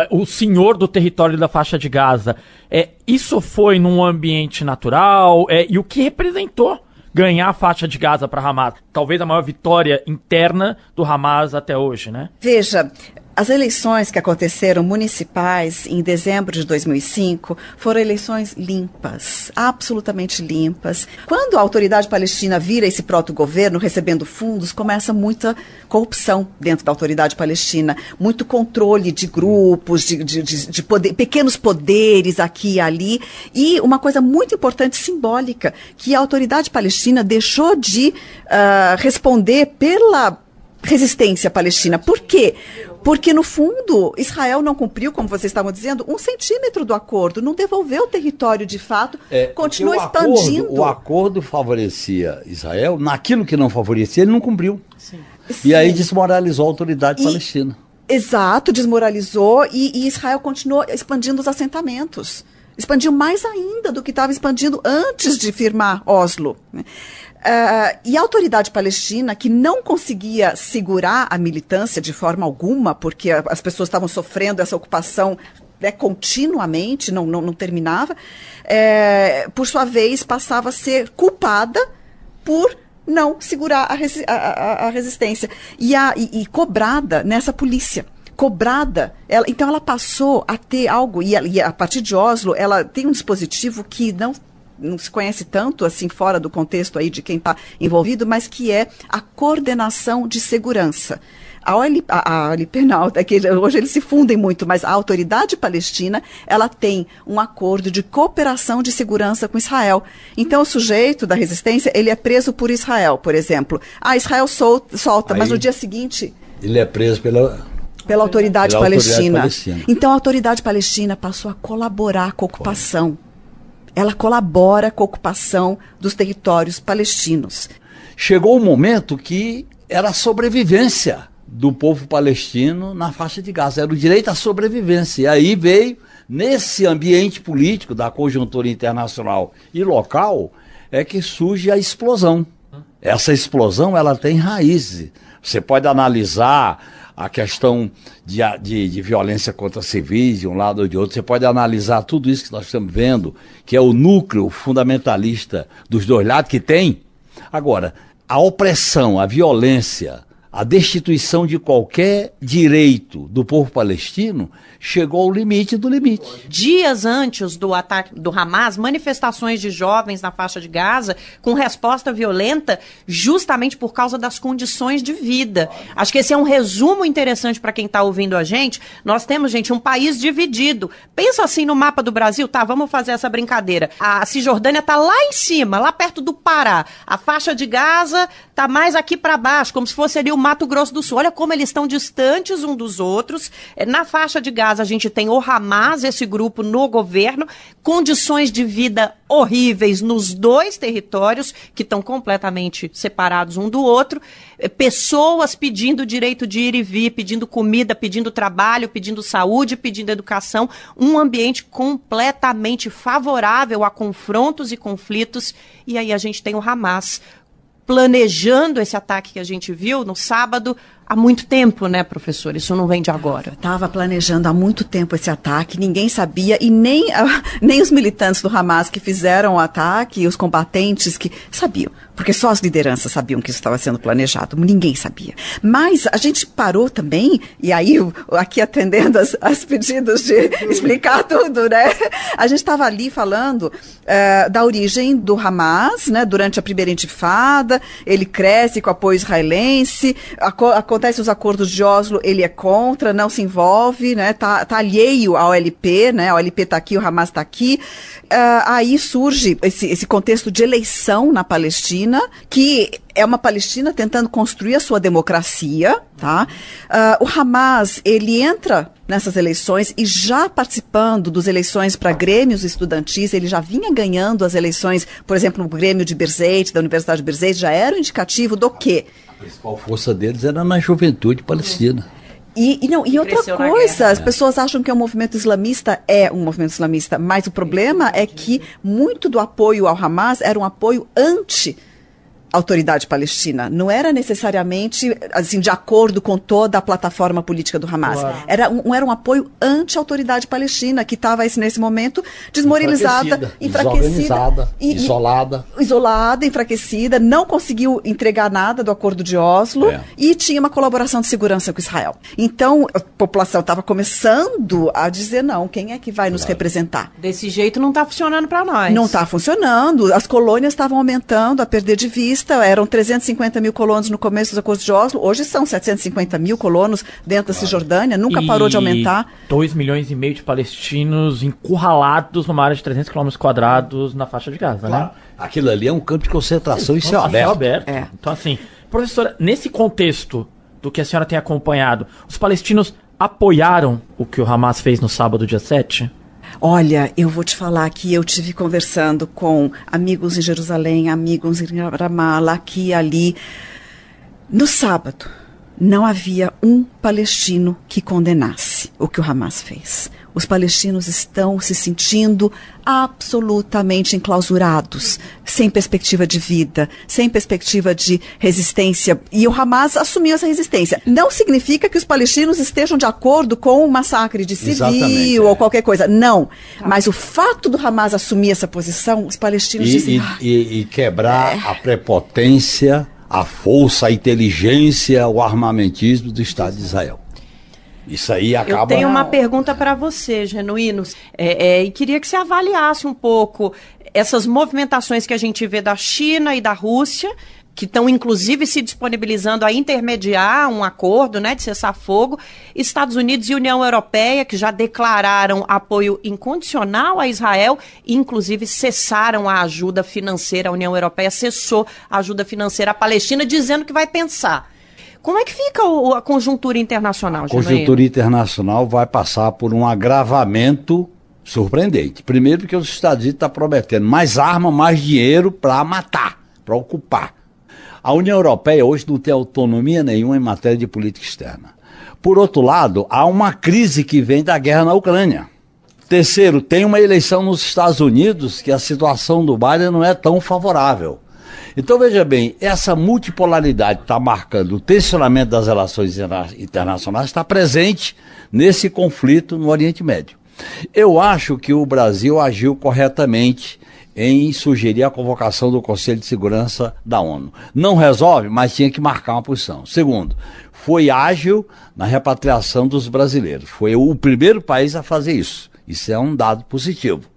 o senhor do território da faixa de Gaza. É, isso foi num ambiente natural? É, e o que representou ganhar a faixa de Gaza para Hamas? Talvez a maior vitória interna do Hamas até hoje, né? Veja, as eleições que aconteceram municipais em dezembro de 2005 foram eleições limpas, absolutamente limpas. Quando a autoridade palestina vira esse proto-governo recebendo fundos, começa muita corrupção dentro da autoridade palestina, muito controle de grupos, de, de, de, de poder, pequenos poderes aqui e ali, e uma coisa muito importante, simbólica, que a autoridade palestina deixou de uh, responder pela resistência palestina. Por quê? Porque, no fundo, Israel não cumpriu, como vocês estavam dizendo, um centímetro do acordo, não devolveu o território de fato, é, continua expandindo. Acordo, o acordo favorecia Israel, naquilo que não favorecia, ele não cumpriu. Sim. E aí desmoralizou a autoridade e, palestina. Exato, desmoralizou e, e Israel continuou expandindo os assentamentos. Expandiu mais ainda do que estava expandindo antes de firmar Oslo. Né? Uh, e a autoridade palestina, que não conseguia segurar a militância de forma alguma, porque as pessoas estavam sofrendo essa ocupação né, continuamente, não, não, não terminava, é, por sua vez passava a ser culpada por não segurar a, resi a, a resistência e, a, e, e cobrada nessa polícia cobrada. Ela, então ela passou a ter algo, e e a, partir de Oslo, ela tem um dispositivo que não não se conhece tanto assim fora do contexto aí de quem está envolvido, mas que é a coordenação de segurança. A OLP, a, OLP não, é hoje eles se fundem muito, mas a autoridade palestina, ela tem um acordo de cooperação de segurança com Israel. Então, o sujeito da resistência, ele é preso por Israel, por exemplo. Ah, Israel solta, solta mas no dia seguinte... Ele é preso pela... Pela autoridade, pela palestina. autoridade palestina. Então, a autoridade palestina passou a colaborar com a ocupação ela colabora com a ocupação dos territórios palestinos. Chegou o um momento que era a sobrevivência do povo palestino na faixa de Gaza, era o direito à sobrevivência. E aí veio, nesse ambiente político da conjuntura internacional e local, é que surge a explosão. Essa explosão ela tem raízes. Você pode analisar a questão de, de, de, violência contra civis de um lado ou de outro. Você pode analisar tudo isso que nós estamos vendo, que é o núcleo fundamentalista dos dois lados que tem. Agora, a opressão, a violência, a destituição de qualquer direito do povo palestino chegou ao limite do limite. Dias antes do ataque do Hamas, manifestações de jovens na faixa de Gaza com resposta violenta, justamente por causa das condições de vida. Acho que esse é um resumo interessante para quem está ouvindo a gente. Nós temos, gente, um país dividido. Pensa assim no mapa do Brasil, tá? Vamos fazer essa brincadeira. A Cisjordânia está lá em cima, lá perto do Pará. A faixa de Gaza está mais aqui para baixo, como se fosse ali o Mato Grosso do Sul. Olha como eles estão distantes um dos outros. É, na faixa de Gaza, a gente tem o Hamas, esse grupo no governo, condições de vida horríveis nos dois territórios, que estão completamente separados um do outro, é, pessoas pedindo direito de ir e vir, pedindo comida, pedindo trabalho, pedindo saúde, pedindo educação, um ambiente completamente favorável a confrontos e conflitos, e aí a gente tem o Hamas planejando esse ataque que a gente viu no sábado há muito tempo, né, professor? Isso não vem de agora. Estava planejando há muito tempo esse ataque, ninguém sabia, e nem, nem os militantes do Hamas que fizeram o ataque, os combatentes que sabiam. Porque só as lideranças sabiam que isso estava sendo planejado, ninguém sabia. Mas a gente parou também, e aí aqui atendendo as, as pedidos de explicar tudo, né? A gente estava ali falando uh, da origem do Hamas, né? Durante a primeira intifada, ele cresce com apoio israelense, a, a acontece os acordos de Oslo, ele é contra, não se envolve, né? Tá, tá alheio ao LP, né? O LP tá aqui, o Hamas tá aqui. Uh, aí surge esse, esse contexto de eleição na Palestina, que é uma Palestina tentando construir a sua democracia, tá? Uh, o Hamas, ele entra nessas eleições e já participando das eleições para grêmios estudantis, ele já vinha ganhando as eleições, por exemplo, o Grêmio de Birzeit, da Universidade de Birzeit, já era um indicativo do quê? A principal força deles era na juventude palestina. E, e, não, e outra coisa, as pessoas acham que é um movimento islamista, é um movimento islamista, mas o problema é que muito do apoio ao Hamas era um apoio anti autoridade palestina. Não era necessariamente assim de acordo com toda a plataforma política do Hamas. Claro. Era, um, era um apoio anti-autoridade palestina que estava nesse momento desmoralizada, enfraquecida, e, isolada, isolada, enfraquecida, não conseguiu entregar nada do acordo de Oslo é. e tinha uma colaboração de segurança com Israel. Então a população estava começando a dizer não, quem é que vai claro. nos representar? Desse jeito não está funcionando para nós. Não está funcionando. As colônias estavam aumentando a perder de vista eram 350 mil colonos no começo dos acordos de Oslo, hoje são 750 mil colonos dentro da Cisjordânia, nunca e parou de aumentar. 2 milhões e meio de palestinos encurralados numa área de 300 quilômetros quadrados na faixa de Gaza, né? claro. né? Aquilo ali é um campo de concentração e céu aberto. aberto. É. Então, assim, professora, nesse contexto do que a senhora tem acompanhado, os palestinos apoiaram o que o Hamas fez no sábado, dia 7? Olha, eu vou te falar que eu tive conversando com amigos em Jerusalém, amigos em Ramallah, aqui e ali. No sábado, não havia um palestino que condenasse o que o Hamas fez. Os palestinos estão se sentindo absolutamente enclausurados, sem perspectiva de vida, sem perspectiva de resistência. E o Hamas assumiu essa resistência. Não significa que os palestinos estejam de acordo com o massacre de civil é. ou qualquer coisa. Não. Tá. Mas o fato do Hamas assumir essa posição, os palestinos e, dizem. E, ah, e, e quebrar é. a prepotência, a força, a inteligência, o armamentismo do Estado de Israel. Isso aí acaba. Eu tenho uma pergunta para você, Genuínos, é, é, e queria que você avaliasse um pouco essas movimentações que a gente vê da China e da Rússia, que estão inclusive se disponibilizando a intermediar um acordo né, de cessar-fogo, Estados Unidos e União Europeia, que já declararam apoio incondicional a Israel, inclusive cessaram a ajuda financeira, a União Europeia cessou a ajuda financeira à Palestina, dizendo que vai pensar como é que fica o, a conjuntura internacional, A conjuntura internacional vai passar por um agravamento surpreendente. Primeiro porque os Estados Unidos estão tá prometendo mais arma, mais dinheiro para matar, para ocupar. A União Europeia hoje não tem autonomia nenhuma em matéria de política externa. Por outro lado, há uma crise que vem da guerra na Ucrânia. Terceiro, tem uma eleição nos Estados Unidos que a situação do Biden não é tão favorável. Então veja bem, essa multipolaridade está marcando o tensionamento das relações internacionais, está presente nesse conflito no Oriente Médio. Eu acho que o Brasil agiu corretamente em sugerir a convocação do Conselho de Segurança da ONU. Não resolve, mas tinha que marcar uma posição. Segundo, foi ágil na repatriação dos brasileiros. Foi o primeiro país a fazer isso. Isso é um dado positivo.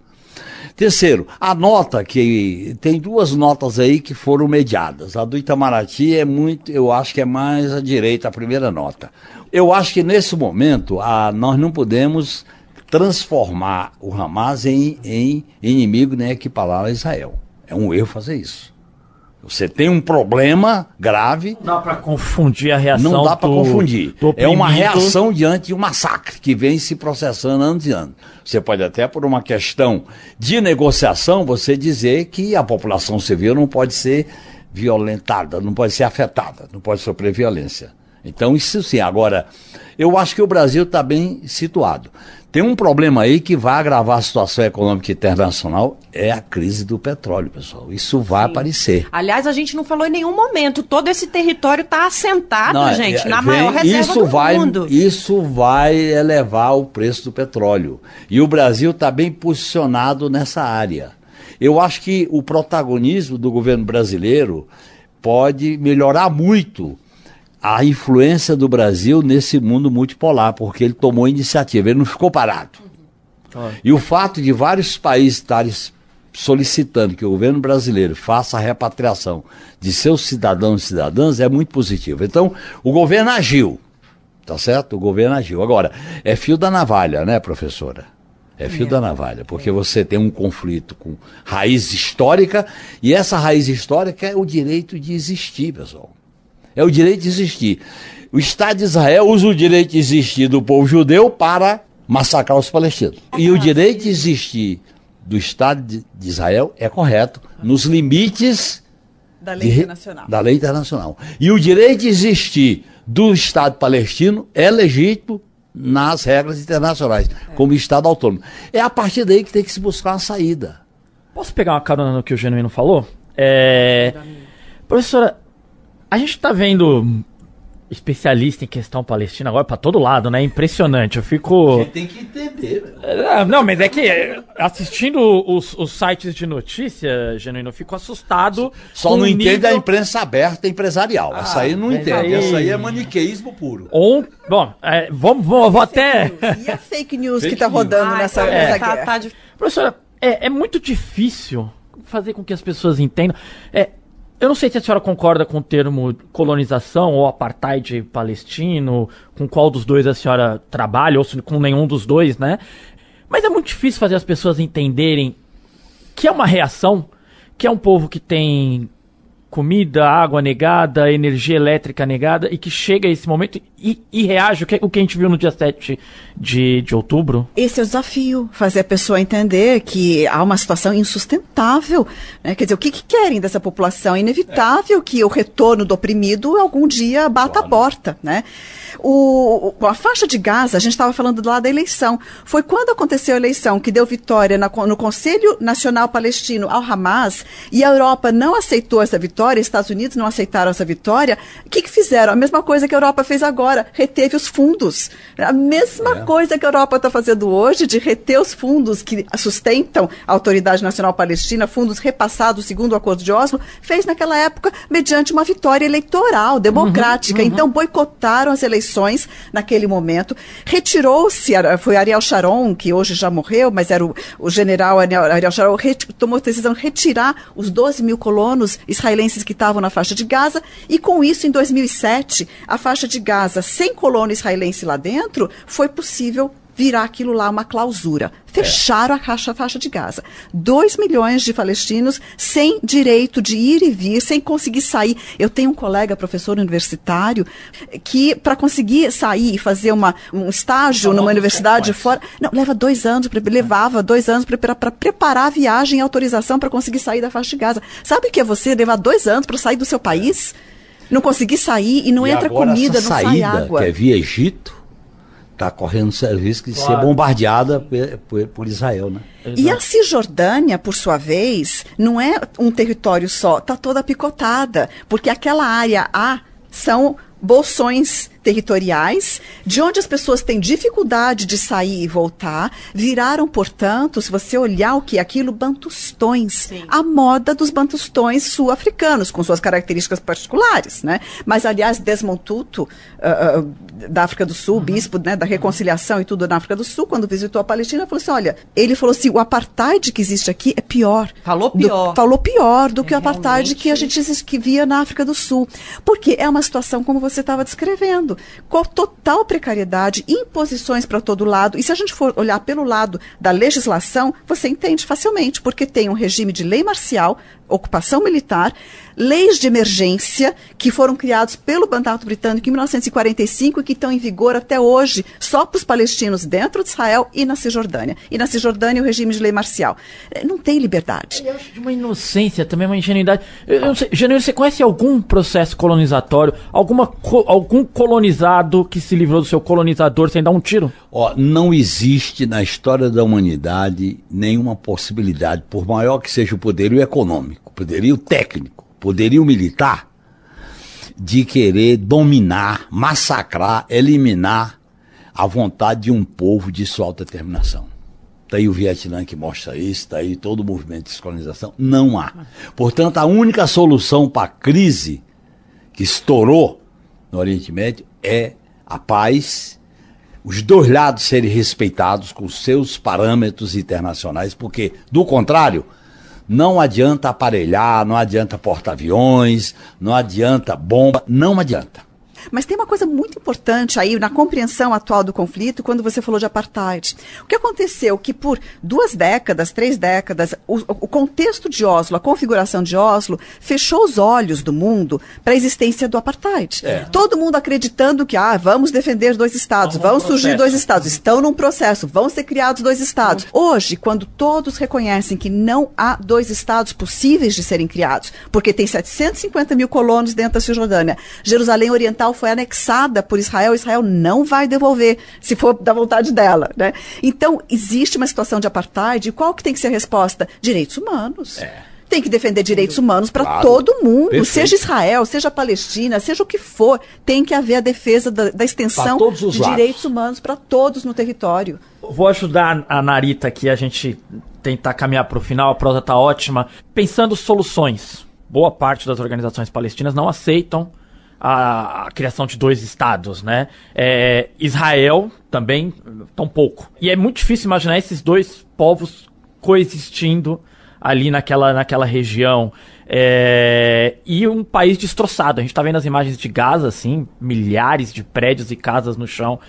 Terceiro, a nota que tem duas notas aí que foram mediadas. A do Itamaraty é muito, eu acho que é mais à direita a primeira nota. Eu acho que nesse momento a, nós não podemos transformar o Hamas em, em inimigo nem equiparar a Israel. É um erro fazer isso. Você tem um problema grave. Não dá para confundir a reação. Não dá para confundir. É uma reação diante de um massacre que vem se processando anos e anos. Você pode até, por uma questão de negociação, você dizer que a população civil não pode ser violentada, não pode ser afetada, não pode sofrer violência. Então, isso sim. Agora, eu acho que o Brasil está bem situado. Tem um problema aí que vai agravar a situação econômica internacional, é a crise do petróleo, pessoal. Isso vai Sim. aparecer. Aliás, a gente não falou em nenhum momento, todo esse território está assentado, não, gente, é, na vem, maior reserva isso do vai, mundo. Isso vai elevar o preço do petróleo. E o Brasil está bem posicionado nessa área. Eu acho que o protagonismo do governo brasileiro pode melhorar muito a influência do Brasil nesse mundo multipolar, porque ele tomou iniciativa, ele não ficou parado. Uhum. E o fato de vários países estarem solicitando que o governo brasileiro faça a repatriação de seus cidadãos e cidadãs é muito positivo. Então, o governo agiu, tá certo? O governo agiu. Agora, é fio da navalha, né, professora? É fio é. da navalha, porque você tem um conflito com raiz histórica e essa raiz histórica é o direito de existir, pessoal. É o direito de existir. O Estado de Israel usa o direito de existir do povo judeu para massacrar os palestinos. E o direito de existir do Estado de Israel é correto, nos limites da lei de, internacional. Da lei internacional. E o direito de existir do Estado palestino é legítimo nas regras internacionais, é. como Estado autônomo. É a partir daí que tem que se buscar uma saída. Posso pegar uma carona no que o Genuíno falou? É... Professora, a gente está vendo especialista em questão palestina agora para todo lado, né? Impressionante. Eu fico. Você tem que entender. É, não, mas é que assistindo os, os sites de notícia, Genuíno, eu fico assustado. Só não entende nível... a imprensa aberta empresarial. Ah, Essa aí não entende. Aí... Essa aí é maniqueísmo puro. On... Bom, é, vamos, vamos vou até. E a fake news fake que tá rodando news. nessa, ah, nessa tá, tá de... Professora, é, é muito difícil fazer com que as pessoas entendam. É, eu não sei se a senhora concorda com o termo colonização ou apartheid palestino, com qual dos dois a senhora trabalha, ou com nenhum dos dois, né? Mas é muito difícil fazer as pessoas entenderem que é uma reação, que é um povo que tem comida, água negada, energia elétrica negada e que chega esse momento e, e reage o que, o que a gente viu no dia 7 de, de outubro? Esse é o desafio, fazer a pessoa entender que há uma situação insustentável. Né? Quer dizer, o que, que querem dessa população? É inevitável é. que o retorno do oprimido algum dia bata claro. a porta. Né? O, a faixa de Gaza, a gente estava falando lá da eleição. Foi quando aconteceu a eleição que deu vitória na, no Conselho Nacional Palestino ao Hamas e a Europa não aceitou essa vitória, Estados Unidos não aceitaram essa vitória. O que, que fizeram? A mesma coisa que a Europa fez agora, reteve os fundos. A mesma é. coisa que a Europa está fazendo hoje, de reter os fundos que sustentam a Autoridade Nacional Palestina, fundos repassados segundo o Acordo de Oslo, fez naquela época mediante uma vitória eleitoral, democrática. Uhum, uhum. Então boicotaram as eleições eleições naquele momento. Retirou-se, foi Ariel Sharon, que hoje já morreu, mas era o, o general Ariel Sharon, tomou a decisão de retirar os 12 mil colonos israelenses que estavam na faixa de Gaza, e com isso, em 2007, a faixa de Gaza, sem colono israelense lá dentro, foi possível virar aquilo lá uma clausura. Fecharam a caixa, a faixa de Gaza. Dois milhões de palestinos sem direito de ir e vir, sem conseguir sair. Eu tenho um colega, professor universitário, que para conseguir sair e fazer uma, um estágio numa universidade fora, não, leva dois anos, levava dois anos para preparar a viagem e autorização para conseguir sair da faixa de Gaza. Sabe o que é você levar dois anos para sair do seu país? Não conseguir sair e não e entra comida, não sai água. Que é via Egito, está correndo serviço de claro. ser bombardeada por, por, por Israel, né? E a Cisjordânia, por sua vez, não é um território só, está toda picotada, porque aquela área A são bolsões territoriais, de onde as pessoas têm dificuldade de sair e voltar, viraram, portanto, se você olhar o que é aquilo, bantustões. Sim. A moda dos bantustões sul-africanos, com suas características particulares, né? Mas, aliás, Desmond Tutu, uh, uh, da África do Sul, uhum. bispo né, da reconciliação e tudo na África do Sul, quando visitou a Palestina, falou assim, olha, ele falou assim, o apartheid que existe aqui é pior. Falou pior. Do, falou pior do é, que o apartheid realmente... que a gente que via na África do Sul. Porque é uma situação como você estava descrevendo com total precariedade, imposições para todo lado. E se a gente for olhar pelo lado da legislação, você entende facilmente, porque tem um regime de lei marcial, ocupação militar, leis de emergência que foram criados pelo Mandato Britânico em 1945 e que estão em vigor até hoje só para os palestinos dentro de Israel e na Cisjordânia. E na Cisjordânia o regime de lei marcial. É, não tem liberdade. Eu acho de uma inocência, também uma ingenuidade. Eu, eu não sei, Janeiro, você conhece algum processo colonizatório, alguma, algum colonizado que se livrou do seu colonizador sem dar um tiro? Ó, não existe na história da humanidade nenhuma possibilidade, por maior que seja o poderio econômico, poderio técnico, poderio militar de querer dominar, massacrar, eliminar a vontade de um povo de sua autodeterminação. Está aí o Vietnã que mostra isso, está aí todo o movimento de descolonização. Não há. Portanto, a única solução para a crise que estourou no Oriente Médio é a paz, os dois lados serem respeitados com seus parâmetros internacionais, porque, do contrário, Não adianta aparelhar, não adianta porta-aviões, não adianta bomba, não adianta. Mas tem uma coisa muito importante aí na compreensão atual do conflito quando você falou de apartheid. O que aconteceu? Que por duas décadas, três décadas, o, o contexto de Oslo, a configuração de Oslo, fechou os olhos do mundo para a existência do apartheid. É. Todo mundo acreditando que, ah, vamos defender dois estados, vão surgir dois estados, estão num processo, vão ser criados dois estados. Hoje, quando todos reconhecem que não há dois estados possíveis de serem criados, porque tem 750 mil colonos dentro da Cisjordânia, Jerusalém Oriental foi anexada por Israel, Israel não vai devolver, se for da vontade dela. Né? Então, existe uma situação de apartheid, qual que tem que ser a resposta? Direitos humanos. É tem que defender direitos humanos para claro. todo mundo, Perfeito. seja Israel, seja Palestina, seja o que for, tem que haver a defesa da, da extensão de lados. direitos humanos para todos no território. Vou ajudar a Narita aqui a gente tentar caminhar para o final, a prosa está ótima. Pensando soluções, boa parte das organizações palestinas não aceitam a, a, criação de dois estados, né? É, Israel também, tão pouco. E é muito difícil imaginar esses dois povos coexistindo ali naquela, naquela região. É, e um país destroçado. A gente está vendo as imagens de Gaza, assim, milhares de prédios e casas no chão.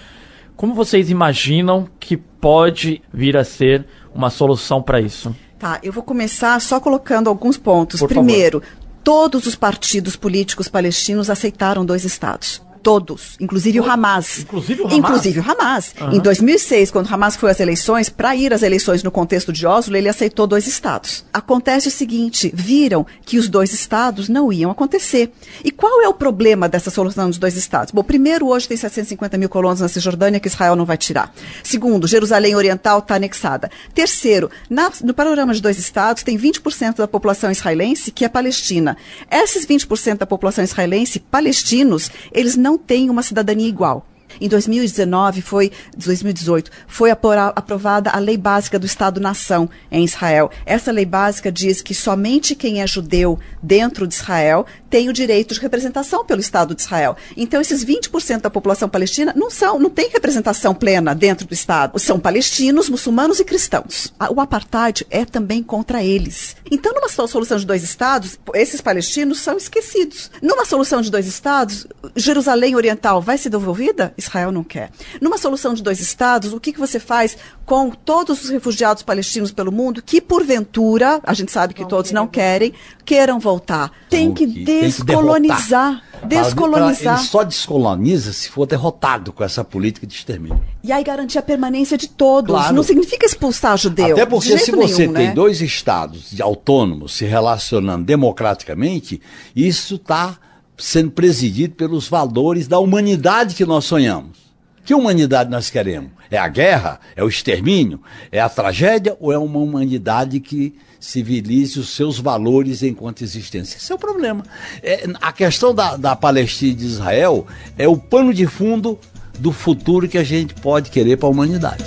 Como vocês imaginam que pode vir a ser uma solução para isso? Tá, eu vou começar só colocando alguns pontos. Por Primeiro, favor todos os partidos políticos palestinos aceitaram dois estados. Todos, inclusive o Hamas. Inclusive o Hamas? Inclusive o Hamas. Uhum. Em 2006, quando o Hamas foi às eleições, para ir às eleições no contexto de Oslo, ele aceitou dois estados. Acontece o seguinte, viram que os dois estados não iam acontecer. E qual é o problema dessa solução dos dois estados? Bom, primeiro, hoje tem 750 mil colonos na Cisjordânia que Israel não vai tirar. Segundo, Jerusalém Oriental está anexada. Terceiro, na, no panorama de dois estados, tem 20% da população israelense que é palestina. Esses 20% da população israelense, palestinos, eles não têm uma cidadania igual. Em 2019, foi 2018, foi aprovada a Lei Básica do Estado-nação em Israel. Essa lei básica diz que somente quem é judeu dentro de Israel tem o direito de representação pelo Estado de Israel. Então, esses 20% da população palestina não são, não tem representação plena dentro do Estado. São palestinos, muçulmanos e cristãos. O apartheid é também contra eles. Então, numa solução de dois estados, esses palestinos são esquecidos. Numa solução de dois estados, Jerusalém Oriental vai ser devolvida? Israel não quer. Numa solução de dois estados, o que, que você faz com todos os refugiados palestinos pelo mundo que, porventura, a gente sabe que todos não querem, queiram voltar? Tem que descolonizar. Descolonizar. Ele só descoloniza se for derrotado com essa política de extermínio. E aí garantir a permanência de todos. Claro. Não significa expulsar judeu. Até porque se você nenhum, tem né? dois estados autônomos se relacionando democraticamente, isso está sendo presidido pelos valores da humanidade que nós sonhamos. Que humanidade nós queremos? É a guerra? É o extermínio? É a tragédia? Ou é uma humanidade que civilize os seus valores enquanto existência? Esse é o problema. É, a questão da, da Palestina e de Israel é o pano de fundo do futuro que a gente pode querer para a humanidade.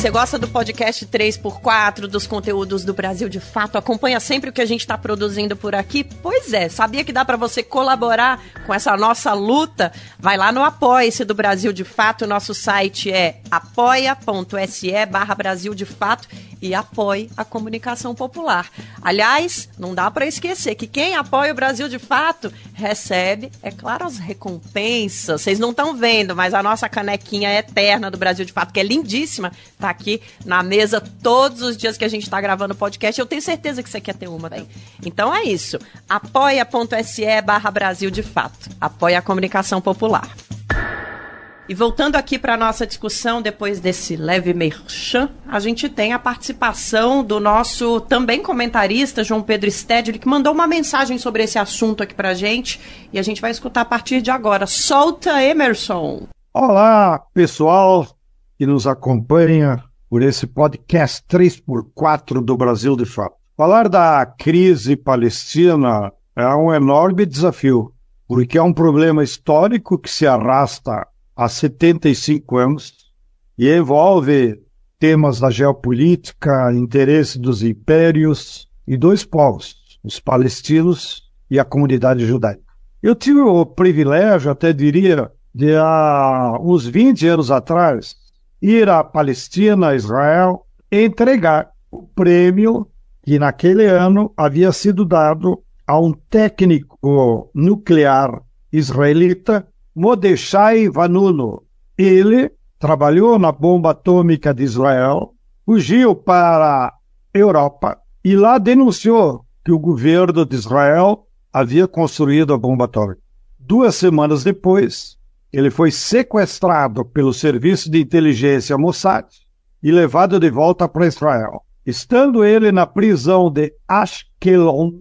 Você gosta do podcast 3x4, dos conteúdos do Brasil de Fato? Acompanha sempre o que a gente está produzindo por aqui? Pois é, sabia que dá para você colaborar com essa nossa luta? Vai lá no Apoia-se do Brasil de Fato. Nosso site é apoia.se barra Brasil de Fato e apoie a comunicação popular. Aliás, não dá para esquecer que quem apoia o Brasil de fato recebe, é claro, as recompensas. Vocês não estão vendo, mas a nossa canequinha eterna do Brasil de fato, que é lindíssima, tá aqui na mesa todos os dias que a gente está gravando o podcast. Eu tenho certeza que você quer ter uma também. Então é isso. apoia.se barra Brasil de fato. Apoia a comunicação popular. E voltando aqui para a nossa discussão, depois desse leve merchan, a gente tem a participação do nosso também comentarista, João Pedro Stedley, que mandou uma mensagem sobre esse assunto aqui para a gente. E a gente vai escutar a partir de agora. Solta, Emerson! Olá, pessoal que nos acompanha por esse podcast 3x4 do Brasil de Fato. Falar da crise palestina é um enorme desafio, porque é um problema histórico que se arrasta há 75 anos e envolve temas da geopolítica, interesse dos impérios e dois povos, os palestinos e a comunidade judaica. Eu tive o privilégio, até diria, de há uns 20 anos atrás, ir à Palestina, a Israel, entregar o prêmio que naquele ano havia sido dado a um técnico nuclear israelita, Mordechai Vanuno. Ele trabalhou na bomba atômica de Israel, fugiu para a Europa e lá denunciou que o governo de Israel havia construído a bomba atômica. Duas semanas depois, ele foi sequestrado pelo serviço de inteligência Mossad e levado de volta para Israel. Estando ele na prisão de Ashkelon,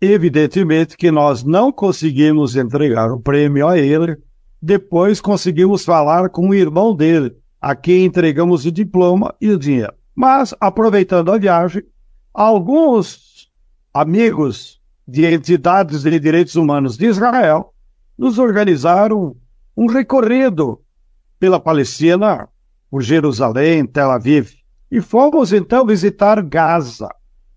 evidentemente que nós não conseguimos entregar o prêmio a ele. Depois conseguimos falar com o irmão dele, a quem entregamos o diploma e o dinheiro. Mas, aproveitando a viagem, alguns amigos de entidades de direitos humanos de Israel nos organizaram um recorrido pela Palestina, por Jerusalém, Tel Aviv. E fomos então visitar Gaza.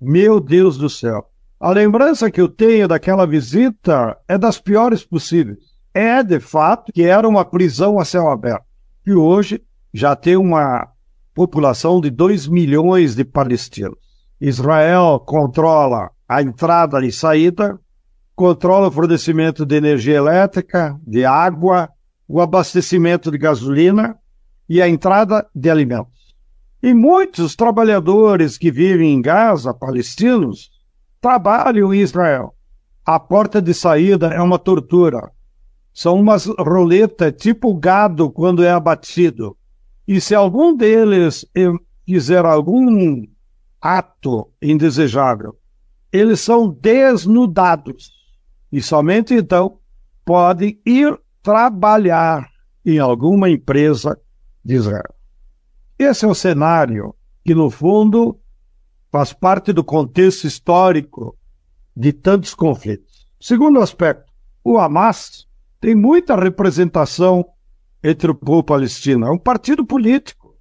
Meu Deus do céu! A lembrança que eu tenho daquela visita é das piores possíveis. É, de fato, que era uma prisão a céu aberto. E hoje já tem uma população de 2 milhões de palestinos. Israel controla a entrada e saída, controla o fornecimento de energia elétrica, de água, o abastecimento de gasolina e a entrada de alimentos. E muitos trabalhadores que vivem em Gaza, palestinos, trabalham em Israel. A porta de saída é uma tortura. São umas roletas tipo gado quando é abatido. E se algum deles fizer algum ato indesejável, eles são desnudados. E somente então podem ir trabalhar em alguma empresa de Israel. Esse é o cenário que, no fundo, faz parte do contexto histórico de tantos conflitos. Segundo aspecto, o Hamas tem muita representação entre o povo palestino. É um partido político.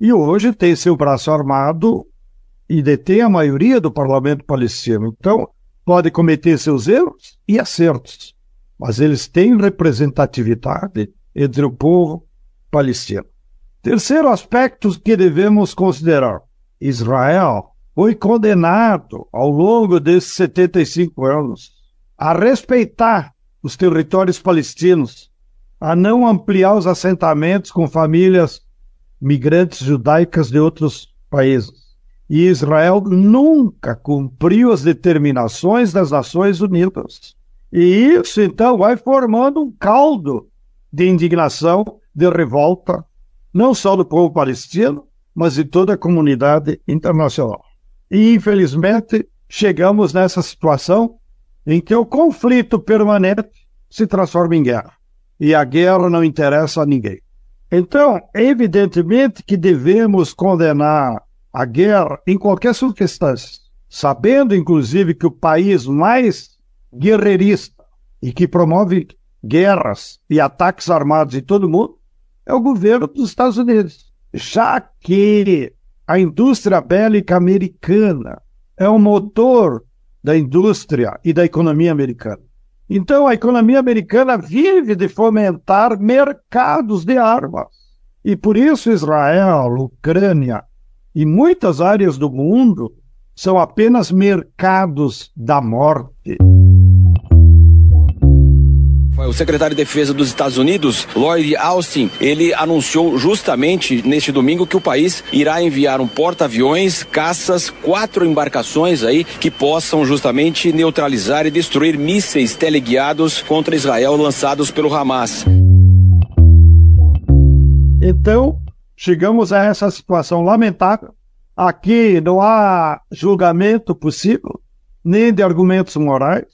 E hoje tem seu braço armado e detém a maioria do parlamento palestino. Então, pode cometer seus erros e acertos mas eles têm representatividade entre o povo palestino. Terceiro aspecto que devemos considerar: Israel foi condenado ao longo desses 75 anos a respeitar os territórios palestinos, a não ampliar os assentamentos com famílias migrantes judaicas de outros países. E Israel nunca cumpriu as determinações das Nações Unidas. E isso, então, vai formando um caldo de indignação, de revolta, não só do povo palestino, mas de toda a comunidade internacional. E, infelizmente, chegamos nessa situação em que o conflito permanente se transforma em guerra. E a guerra não interessa a ninguém. Então, evidentemente que devemos condenar a guerra em qualquer circunstância, sabendo, inclusive, que o país mais guerreirista e que promove guerras e ataques armados em todo mundo é o governo dos Estados Unidos. Já que a indústria bélica americana é o motor da indústria e da economia americana. Então, a economia americana vive de fomentar mercados de armas. E por isso, Israel, Ucrânia e muitas áreas do mundo são apenas mercados da morte. O secretário de Defesa dos Estados Unidos, Lloyd Austin, ele anunciou justamente neste domingo que o país irá enviar um porta-aviões, caças, quatro embarcações aí que possam justamente neutralizar e destruir mísseis teleguiados contra Israel lançados pelo Hamas. Então, chegamos a essa situação lamentável. Aqui não há julgamento possível, nem de argumentos morais,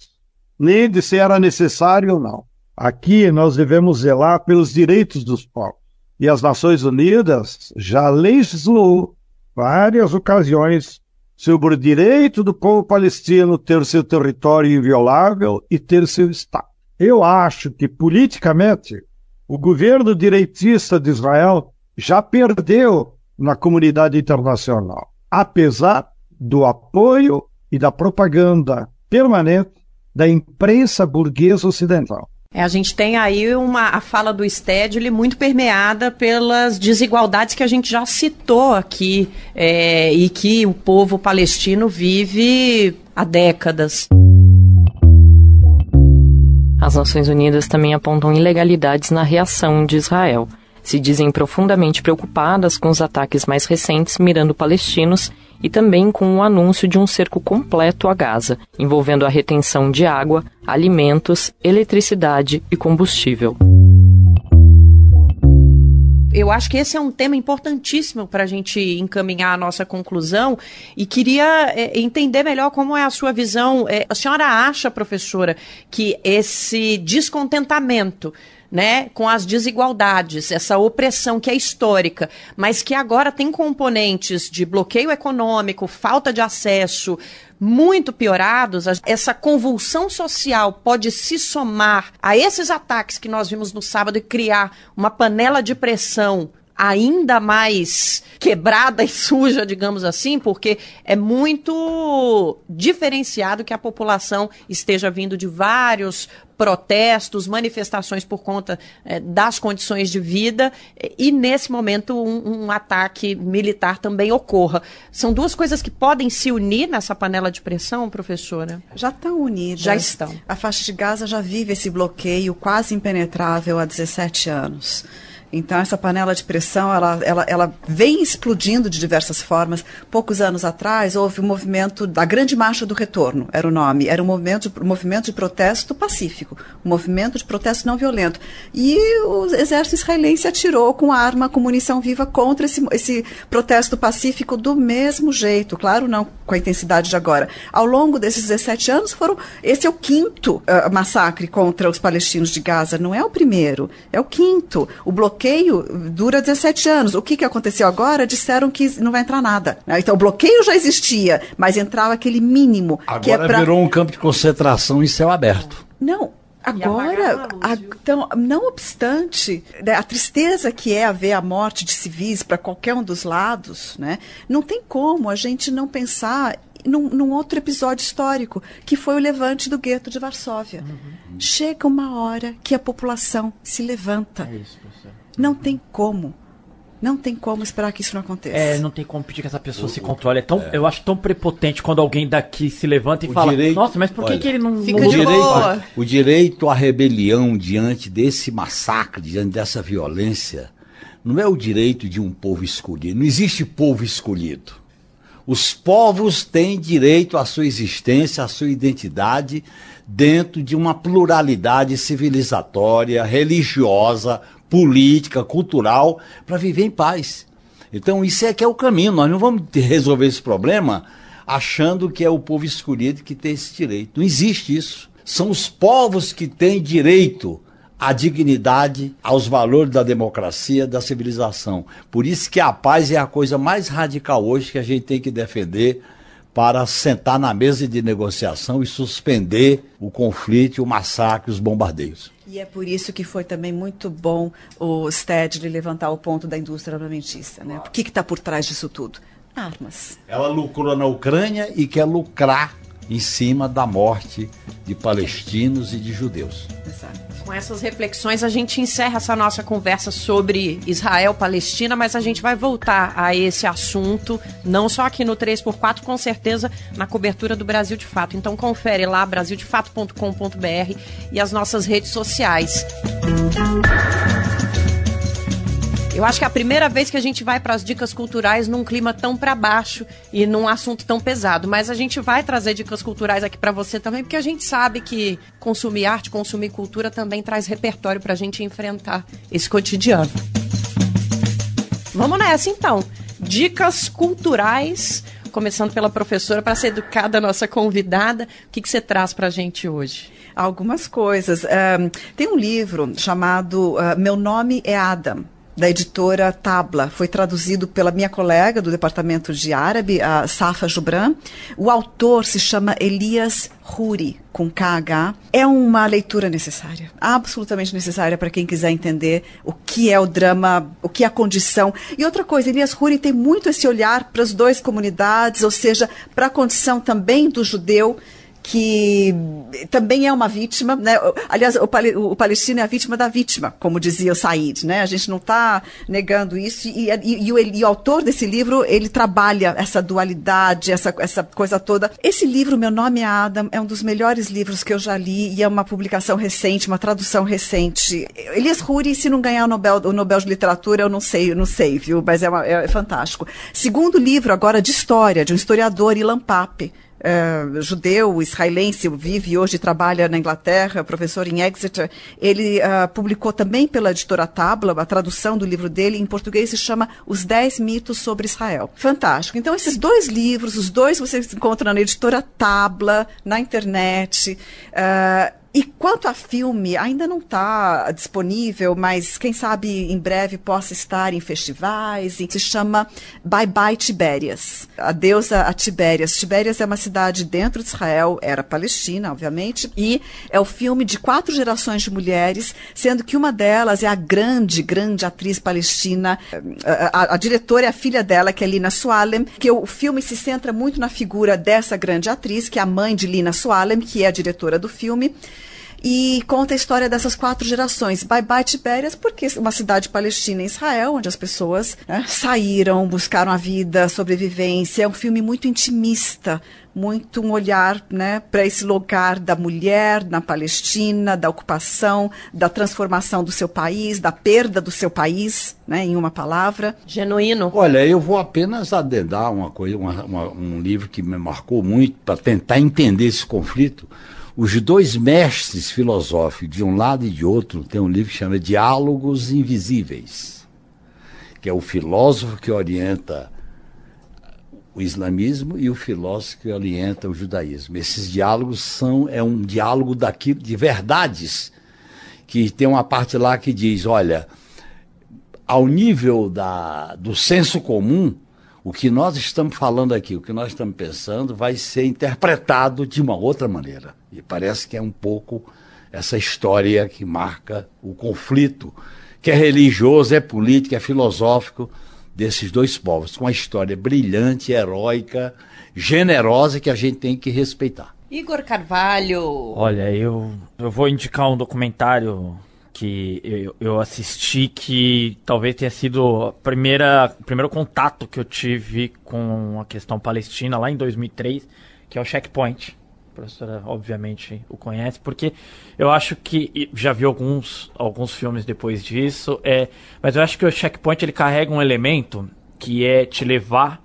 nem de se era necessário ou não. Aqui nós devemos zelar pelos direitos dos povos. E as Nações Unidas já legislou várias ocasiões sobre o direito do povo palestino ter seu território inviolável e ter seu Estado. Eu acho que, politicamente, o governo direitista de Israel já perdeu na comunidade internacional, apesar do apoio e da propaganda permanente da imprensa burguesa ocidental. É, a gente tem aí uma, a fala do Stedley muito permeada pelas desigualdades que a gente já citou aqui é, e que o povo palestino vive há décadas. As Nações Unidas também apontam ilegalidades na reação de Israel. Se dizem profundamente preocupadas com os ataques mais recentes mirando palestinos e também com o anúncio de um cerco completo a Gaza, envolvendo a retenção de água, alimentos, eletricidade e combustível. Eu acho que esse é um tema importantíssimo para a gente encaminhar a nossa conclusão e queria é, entender melhor como é a sua visão. É, a senhora acha, professora, que esse descontentamento né, com as desigualdades, essa opressão que é histórica, mas que agora tem componentes de bloqueio econômico, falta de acesso, muito piorados, essa convulsão social pode se somar a esses ataques que nós vimos no sábado e criar uma panela de pressão ainda mais quebrada e suja, digamos assim, porque é muito diferenciado que a população esteja vindo de vários protestos, manifestações por conta é, das condições de vida e nesse momento um, um, ataque militar também ocorra. São duas coisas que podem se unir nessa panela de pressão, professora? Já estão unidas. Já estão. A faixa de Gaza já vive esse bloqueio quase impenetrável há 17 anos. Então, essa panela de pressão, ela, ela, ela vem explodindo de diversas formas. Poucos anos atrás, houve o um movimento da Grande Marcha do Retorno, era o nome. Era um movimento, um movimento de protesto pacífico, um movimento de protesto não violento. E o exército israelense atirou com arma, com munição viva contra esse, esse protesto pacífico do mesmo jeito. Claro, não com a intensidade de agora. Ao longo desses 17 anos, foram esse é o quinto uh, massacre contra os palestinos de Gaza. Não é o primeiro, é o quinto. O bloqueio bloqueio dura 17 anos. O que, que aconteceu agora? Disseram que não vai entrar nada. Né? Então o bloqueio já existia, mas entrava aquele mínimo. Agora que é pra... virou um campo de concentração em céu aberto. Não, Agora, a, então, não obstante né, a tristeza que é haver a morte de civis para qualquer um dos lados, né, não tem como a gente não pensar num, num, outro episódio histórico, que foi o levante do gueto de Varsóvia. Uhum. Chega uma hora que a população se levanta. É isso, não tem como. Não tem como esperar que isso não aconteça. É, não tem como pedir que essa pessoa o, se controle. É tão, é. Eu acho tão prepotente quando alguém daqui se levanta e o fala: direito, Nossa, mas por olha, que, que ele não. Fica não... de direito, boa. O direito à rebelião diante desse massacre, diante dessa violência, não é o direito de um povo escolhido. Não existe povo escolhido. Os povos têm direito à sua existência, à sua identidade, dentro de uma pluralidade civilizatória, religiosa, política, cultural, para viver em paz. Então, isso é que é o caminho. Nós não vamos resolver esse problema achando que é o povo escolhido que tem esse direito. Não existe isso. São os povos que têm direito à dignidade, aos valores da democracia, da civilização. Por isso que a paz é a coisa mais radical hoje que a gente tem que defender para sentar na mesa de negociação e suspender o conflito, o massacre, os bombardeios. E é por isso que foi também muito bom o Stedley levantar o ponto da indústria armamentista. Né? O que está por trás disso tudo? Armas. Ela lucrou na Ucrânia e quer lucrar em cima da morte de palestinos e de judeus. Exato. Com essas reflexões, a gente encerra essa nossa conversa sobre Israel-Palestina, mas a gente vai voltar a esse assunto, não só aqui no 3x4, com certeza na cobertura do Brasil de Fato. Então confere lá, brasildefato.com.br e as nossas redes sociais. Eu acho que é a primeira vez que a gente vai para as dicas culturais num clima tão para baixo e num assunto tão pesado. Mas a gente vai trazer dicas culturais aqui para você também, porque a gente sabe que consumir arte, consumir cultura também traz repertório para a gente enfrentar esse cotidiano. Vamos nessa então. Dicas culturais, começando pela professora, para ser educada nossa convidada. O que, que você traz para a gente hoje? Algumas coisas. Um, tem um livro chamado uh, Meu Nome é Adam da editora Tabla. Foi traduzido pela minha colega do departamento de árabe, a Safa Jubran. O autor se chama Elias Huri, com KH. É uma leitura necessária, absolutamente necessária para quem quiser entender o que é o drama, o que é a condição. E outra coisa, Elias Huri tem muito esse olhar para as duas comunidades, ou seja, para a condição também do judeu que também é uma vítima, né? Aliás, o, o, palestino é a vítima da vítima, como dizia o Said, né? A gente não está negando isso e, e, e, o, e, o, autor desse livro, ele trabalha essa dualidade, essa, essa coisa toda. Esse livro, Meu Nome é Adam, é um dos melhores livros que eu já li e é uma publicação recente, uma tradução recente. Elias Ruri, se não ganhar o Nobel, o Nobel de Literatura, eu não sei, eu não sei, viu? Mas é, uma, é fantástico. Segundo livro agora de história, de um historiador, Ilan Pape, Uh, judeu, israelense, vive hoje trabalha na Inglaterra, professor em Exeter. Ele uh, publicou também pela editora Tabla, a tradução do livro dele em português se chama Os Dez Mitos sobre Israel. Fantástico. Então, esses dois livros, os dois você encontra na editora Tabla, na internet. Uh, e quanto a filme, ainda não está disponível, mas quem sabe em breve possa estar em festivais. Se chama Bye Bye Tibérias. A deusa a Tibérias. Tibérias é uma cidade dentro de Israel, era Palestina, obviamente, e é o filme de quatro gerações de mulheres, sendo que uma delas é a grande, grande atriz palestina. A, a, a diretora é a filha dela, que é Lina Sualem, que o filme se centra muito na figura dessa grande atriz, que é a mãe de Lina Sualem, que é a diretora do filme e conta a história dessas quatro gerações. Bye Bye Tibérias, porque é uma cidade palestina em Israel, onde as pessoas né, saíram, buscaram a vida, sobrevivência. É um filme muito intimista, muito um olhar né, para esse lugar da mulher na Palestina, da ocupação, da transformação do seu país, da perda do seu país, né, em uma palavra. Genuíno. Olha, eu vou apenas adendar uma coisa, uma, uma, um livro que me marcou muito para tentar entender esse conflito os dois mestres filosóficos, de um lado e de outro, tem um livro que chama Diálogos Invisíveis, que é o filósofo que orienta o islamismo e o filósofo que orienta o judaísmo. Esses diálogos são é um diálogo daquilo de verdades que tem uma parte lá que diz, olha, ao nível da, do senso comum, o que nós estamos falando aqui, o que nós estamos pensando, vai ser interpretado de uma outra maneira. E parece que é um pouco essa história que marca o conflito, que é religioso, é político, é filosófico desses dois povos, com uma história brilhante, heróica, generosa que a gente tem que respeitar. Igor Carvalho. Olha, eu, eu vou indicar um documentário que eu, eu assisti que talvez tenha sido a primeira, o primeiro contato que eu tive com a questão palestina lá em 2003, que é o Checkpoint. A professora obviamente o conhece, porque eu acho que já vi alguns, alguns filmes depois disso, é, mas eu acho que o Checkpoint ele carrega um elemento que é te levar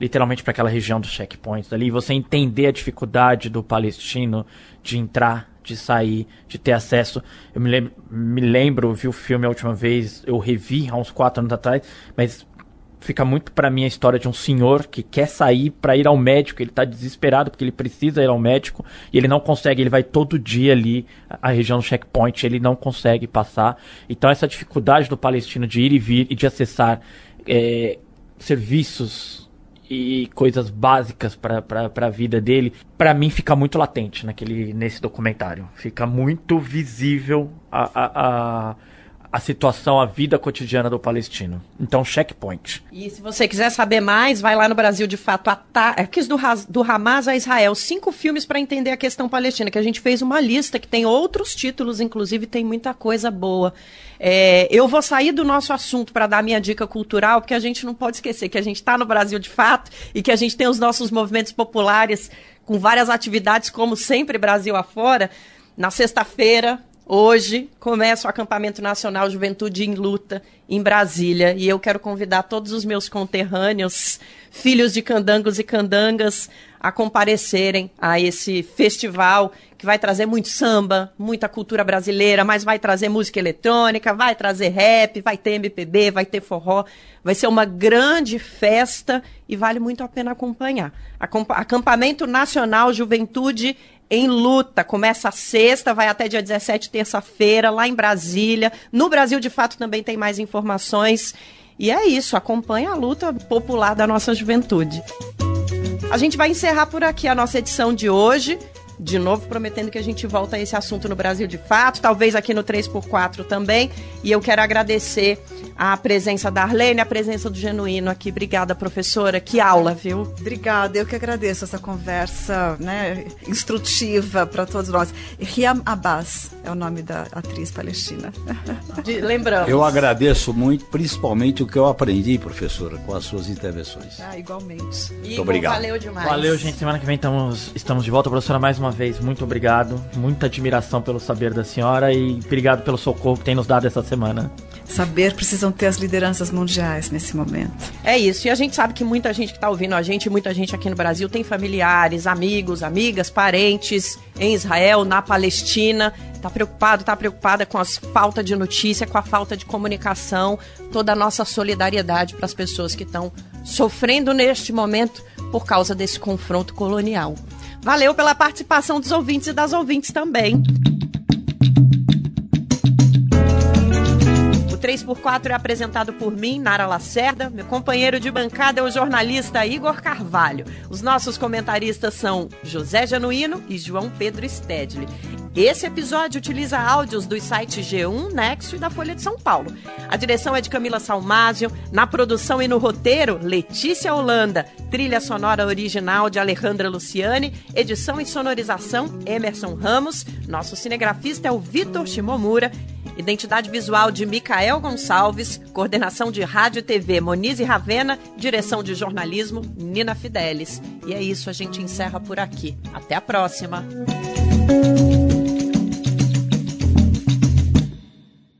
literalmente para aquela região dos checkpoints ali, você entender a dificuldade do palestino de entrar de sair, de ter acesso. Eu me lembro, me lembro, vi o filme a última vez, eu revi há uns quatro anos atrás, mas fica muito para mim a história de um senhor que quer sair para ir ao médico, ele tá desesperado porque ele precisa ir ao médico e ele não consegue, ele vai todo dia ali a região do checkpoint, ele não consegue passar. Então essa dificuldade do palestino de ir e vir e de acessar é, serviços e coisas básicas para a vida dele, para mim fica muito latente naquele, nesse documentário. Fica muito visível a, a, a a situação, a vida cotidiana do palestino. Então, checkpoint. E se você quiser saber mais, vai lá no Brasil de Fato, ataques do, do Hamas a Israel. Cinco filmes para entender a questão palestina, que a gente fez uma lista que tem outros títulos, inclusive tem muita coisa boa. É, eu vou sair do nosso assunto para dar minha dica cultural, porque a gente não pode esquecer que a gente está no Brasil de fato e que a gente tem os nossos movimentos populares com várias atividades, como sempre, Brasil afora. Na sexta-feira, Hoje começa o acampamento nacional Juventude em Luta em Brasília e eu quero convidar todos os meus conterrâneos, filhos de candangos e candangas, a comparecerem a esse festival que vai trazer muito samba, muita cultura brasileira, mas vai trazer música eletrônica, vai trazer rap, vai ter MPB, vai ter forró. Vai ser uma grande festa e vale muito a pena acompanhar. Acampamento Nacional Juventude em luta. Começa sexta, vai até dia 17, terça-feira, lá em Brasília. No Brasil, de fato, também tem mais informações. E é isso, acompanha a luta popular da nossa juventude. A gente vai encerrar por aqui a nossa edição de hoje. De novo, prometendo que a gente volta a esse assunto no Brasil de fato, talvez aqui no 3x4 também. E eu quero agradecer a presença da Arlene, a presença do Genuíno aqui. Obrigada, professora. Que aula, viu? Obrigada, eu que agradeço essa conversa né, instrutiva para todos nós. Riam Abbas é o nome da atriz palestina. De, lembramos. Eu agradeço muito, principalmente o que eu aprendi, professora, com as suas intervenções. Ah, igualmente. Muito obrigado. Valeu demais. Valeu, gente. Semana que vem estamos, estamos de volta. Professora, mais uma vez, muito obrigado. Muita admiração pelo saber da senhora e obrigado pelo socorro que tem nos dado essa semana. Saber precisam ter as lideranças mundiais nesse momento. É isso. E a gente sabe que muita gente que está ouvindo a gente, muita gente aqui no Brasil tem familiares, amigos, amigas, parentes em Israel, na Palestina. Está preocupado, está preocupada com a falta de notícia, com a falta de comunicação. Toda a nossa solidariedade para as pessoas que estão sofrendo neste momento por causa desse confronto colonial. Valeu pela participação dos ouvintes e das ouvintes também. 3x4 é apresentado por mim, Nara Lacerda. Meu companheiro de bancada é o jornalista Igor Carvalho. Os nossos comentaristas são José Januíno e João Pedro Stedley. Esse episódio utiliza áudios dos sites G1, Nexo e da Folha de São Paulo. A direção é de Camila Salmásio, na produção e no roteiro, Letícia Holanda, trilha sonora original de Alejandra Luciane, edição e sonorização, Emerson Ramos, nosso cinegrafista é o Vitor Shimomura Identidade visual de Micael Gonçalves, coordenação de rádio e TV Monize Ravena, direção de jornalismo Nina Fidelis. E é isso, a gente encerra por aqui. Até a próxima.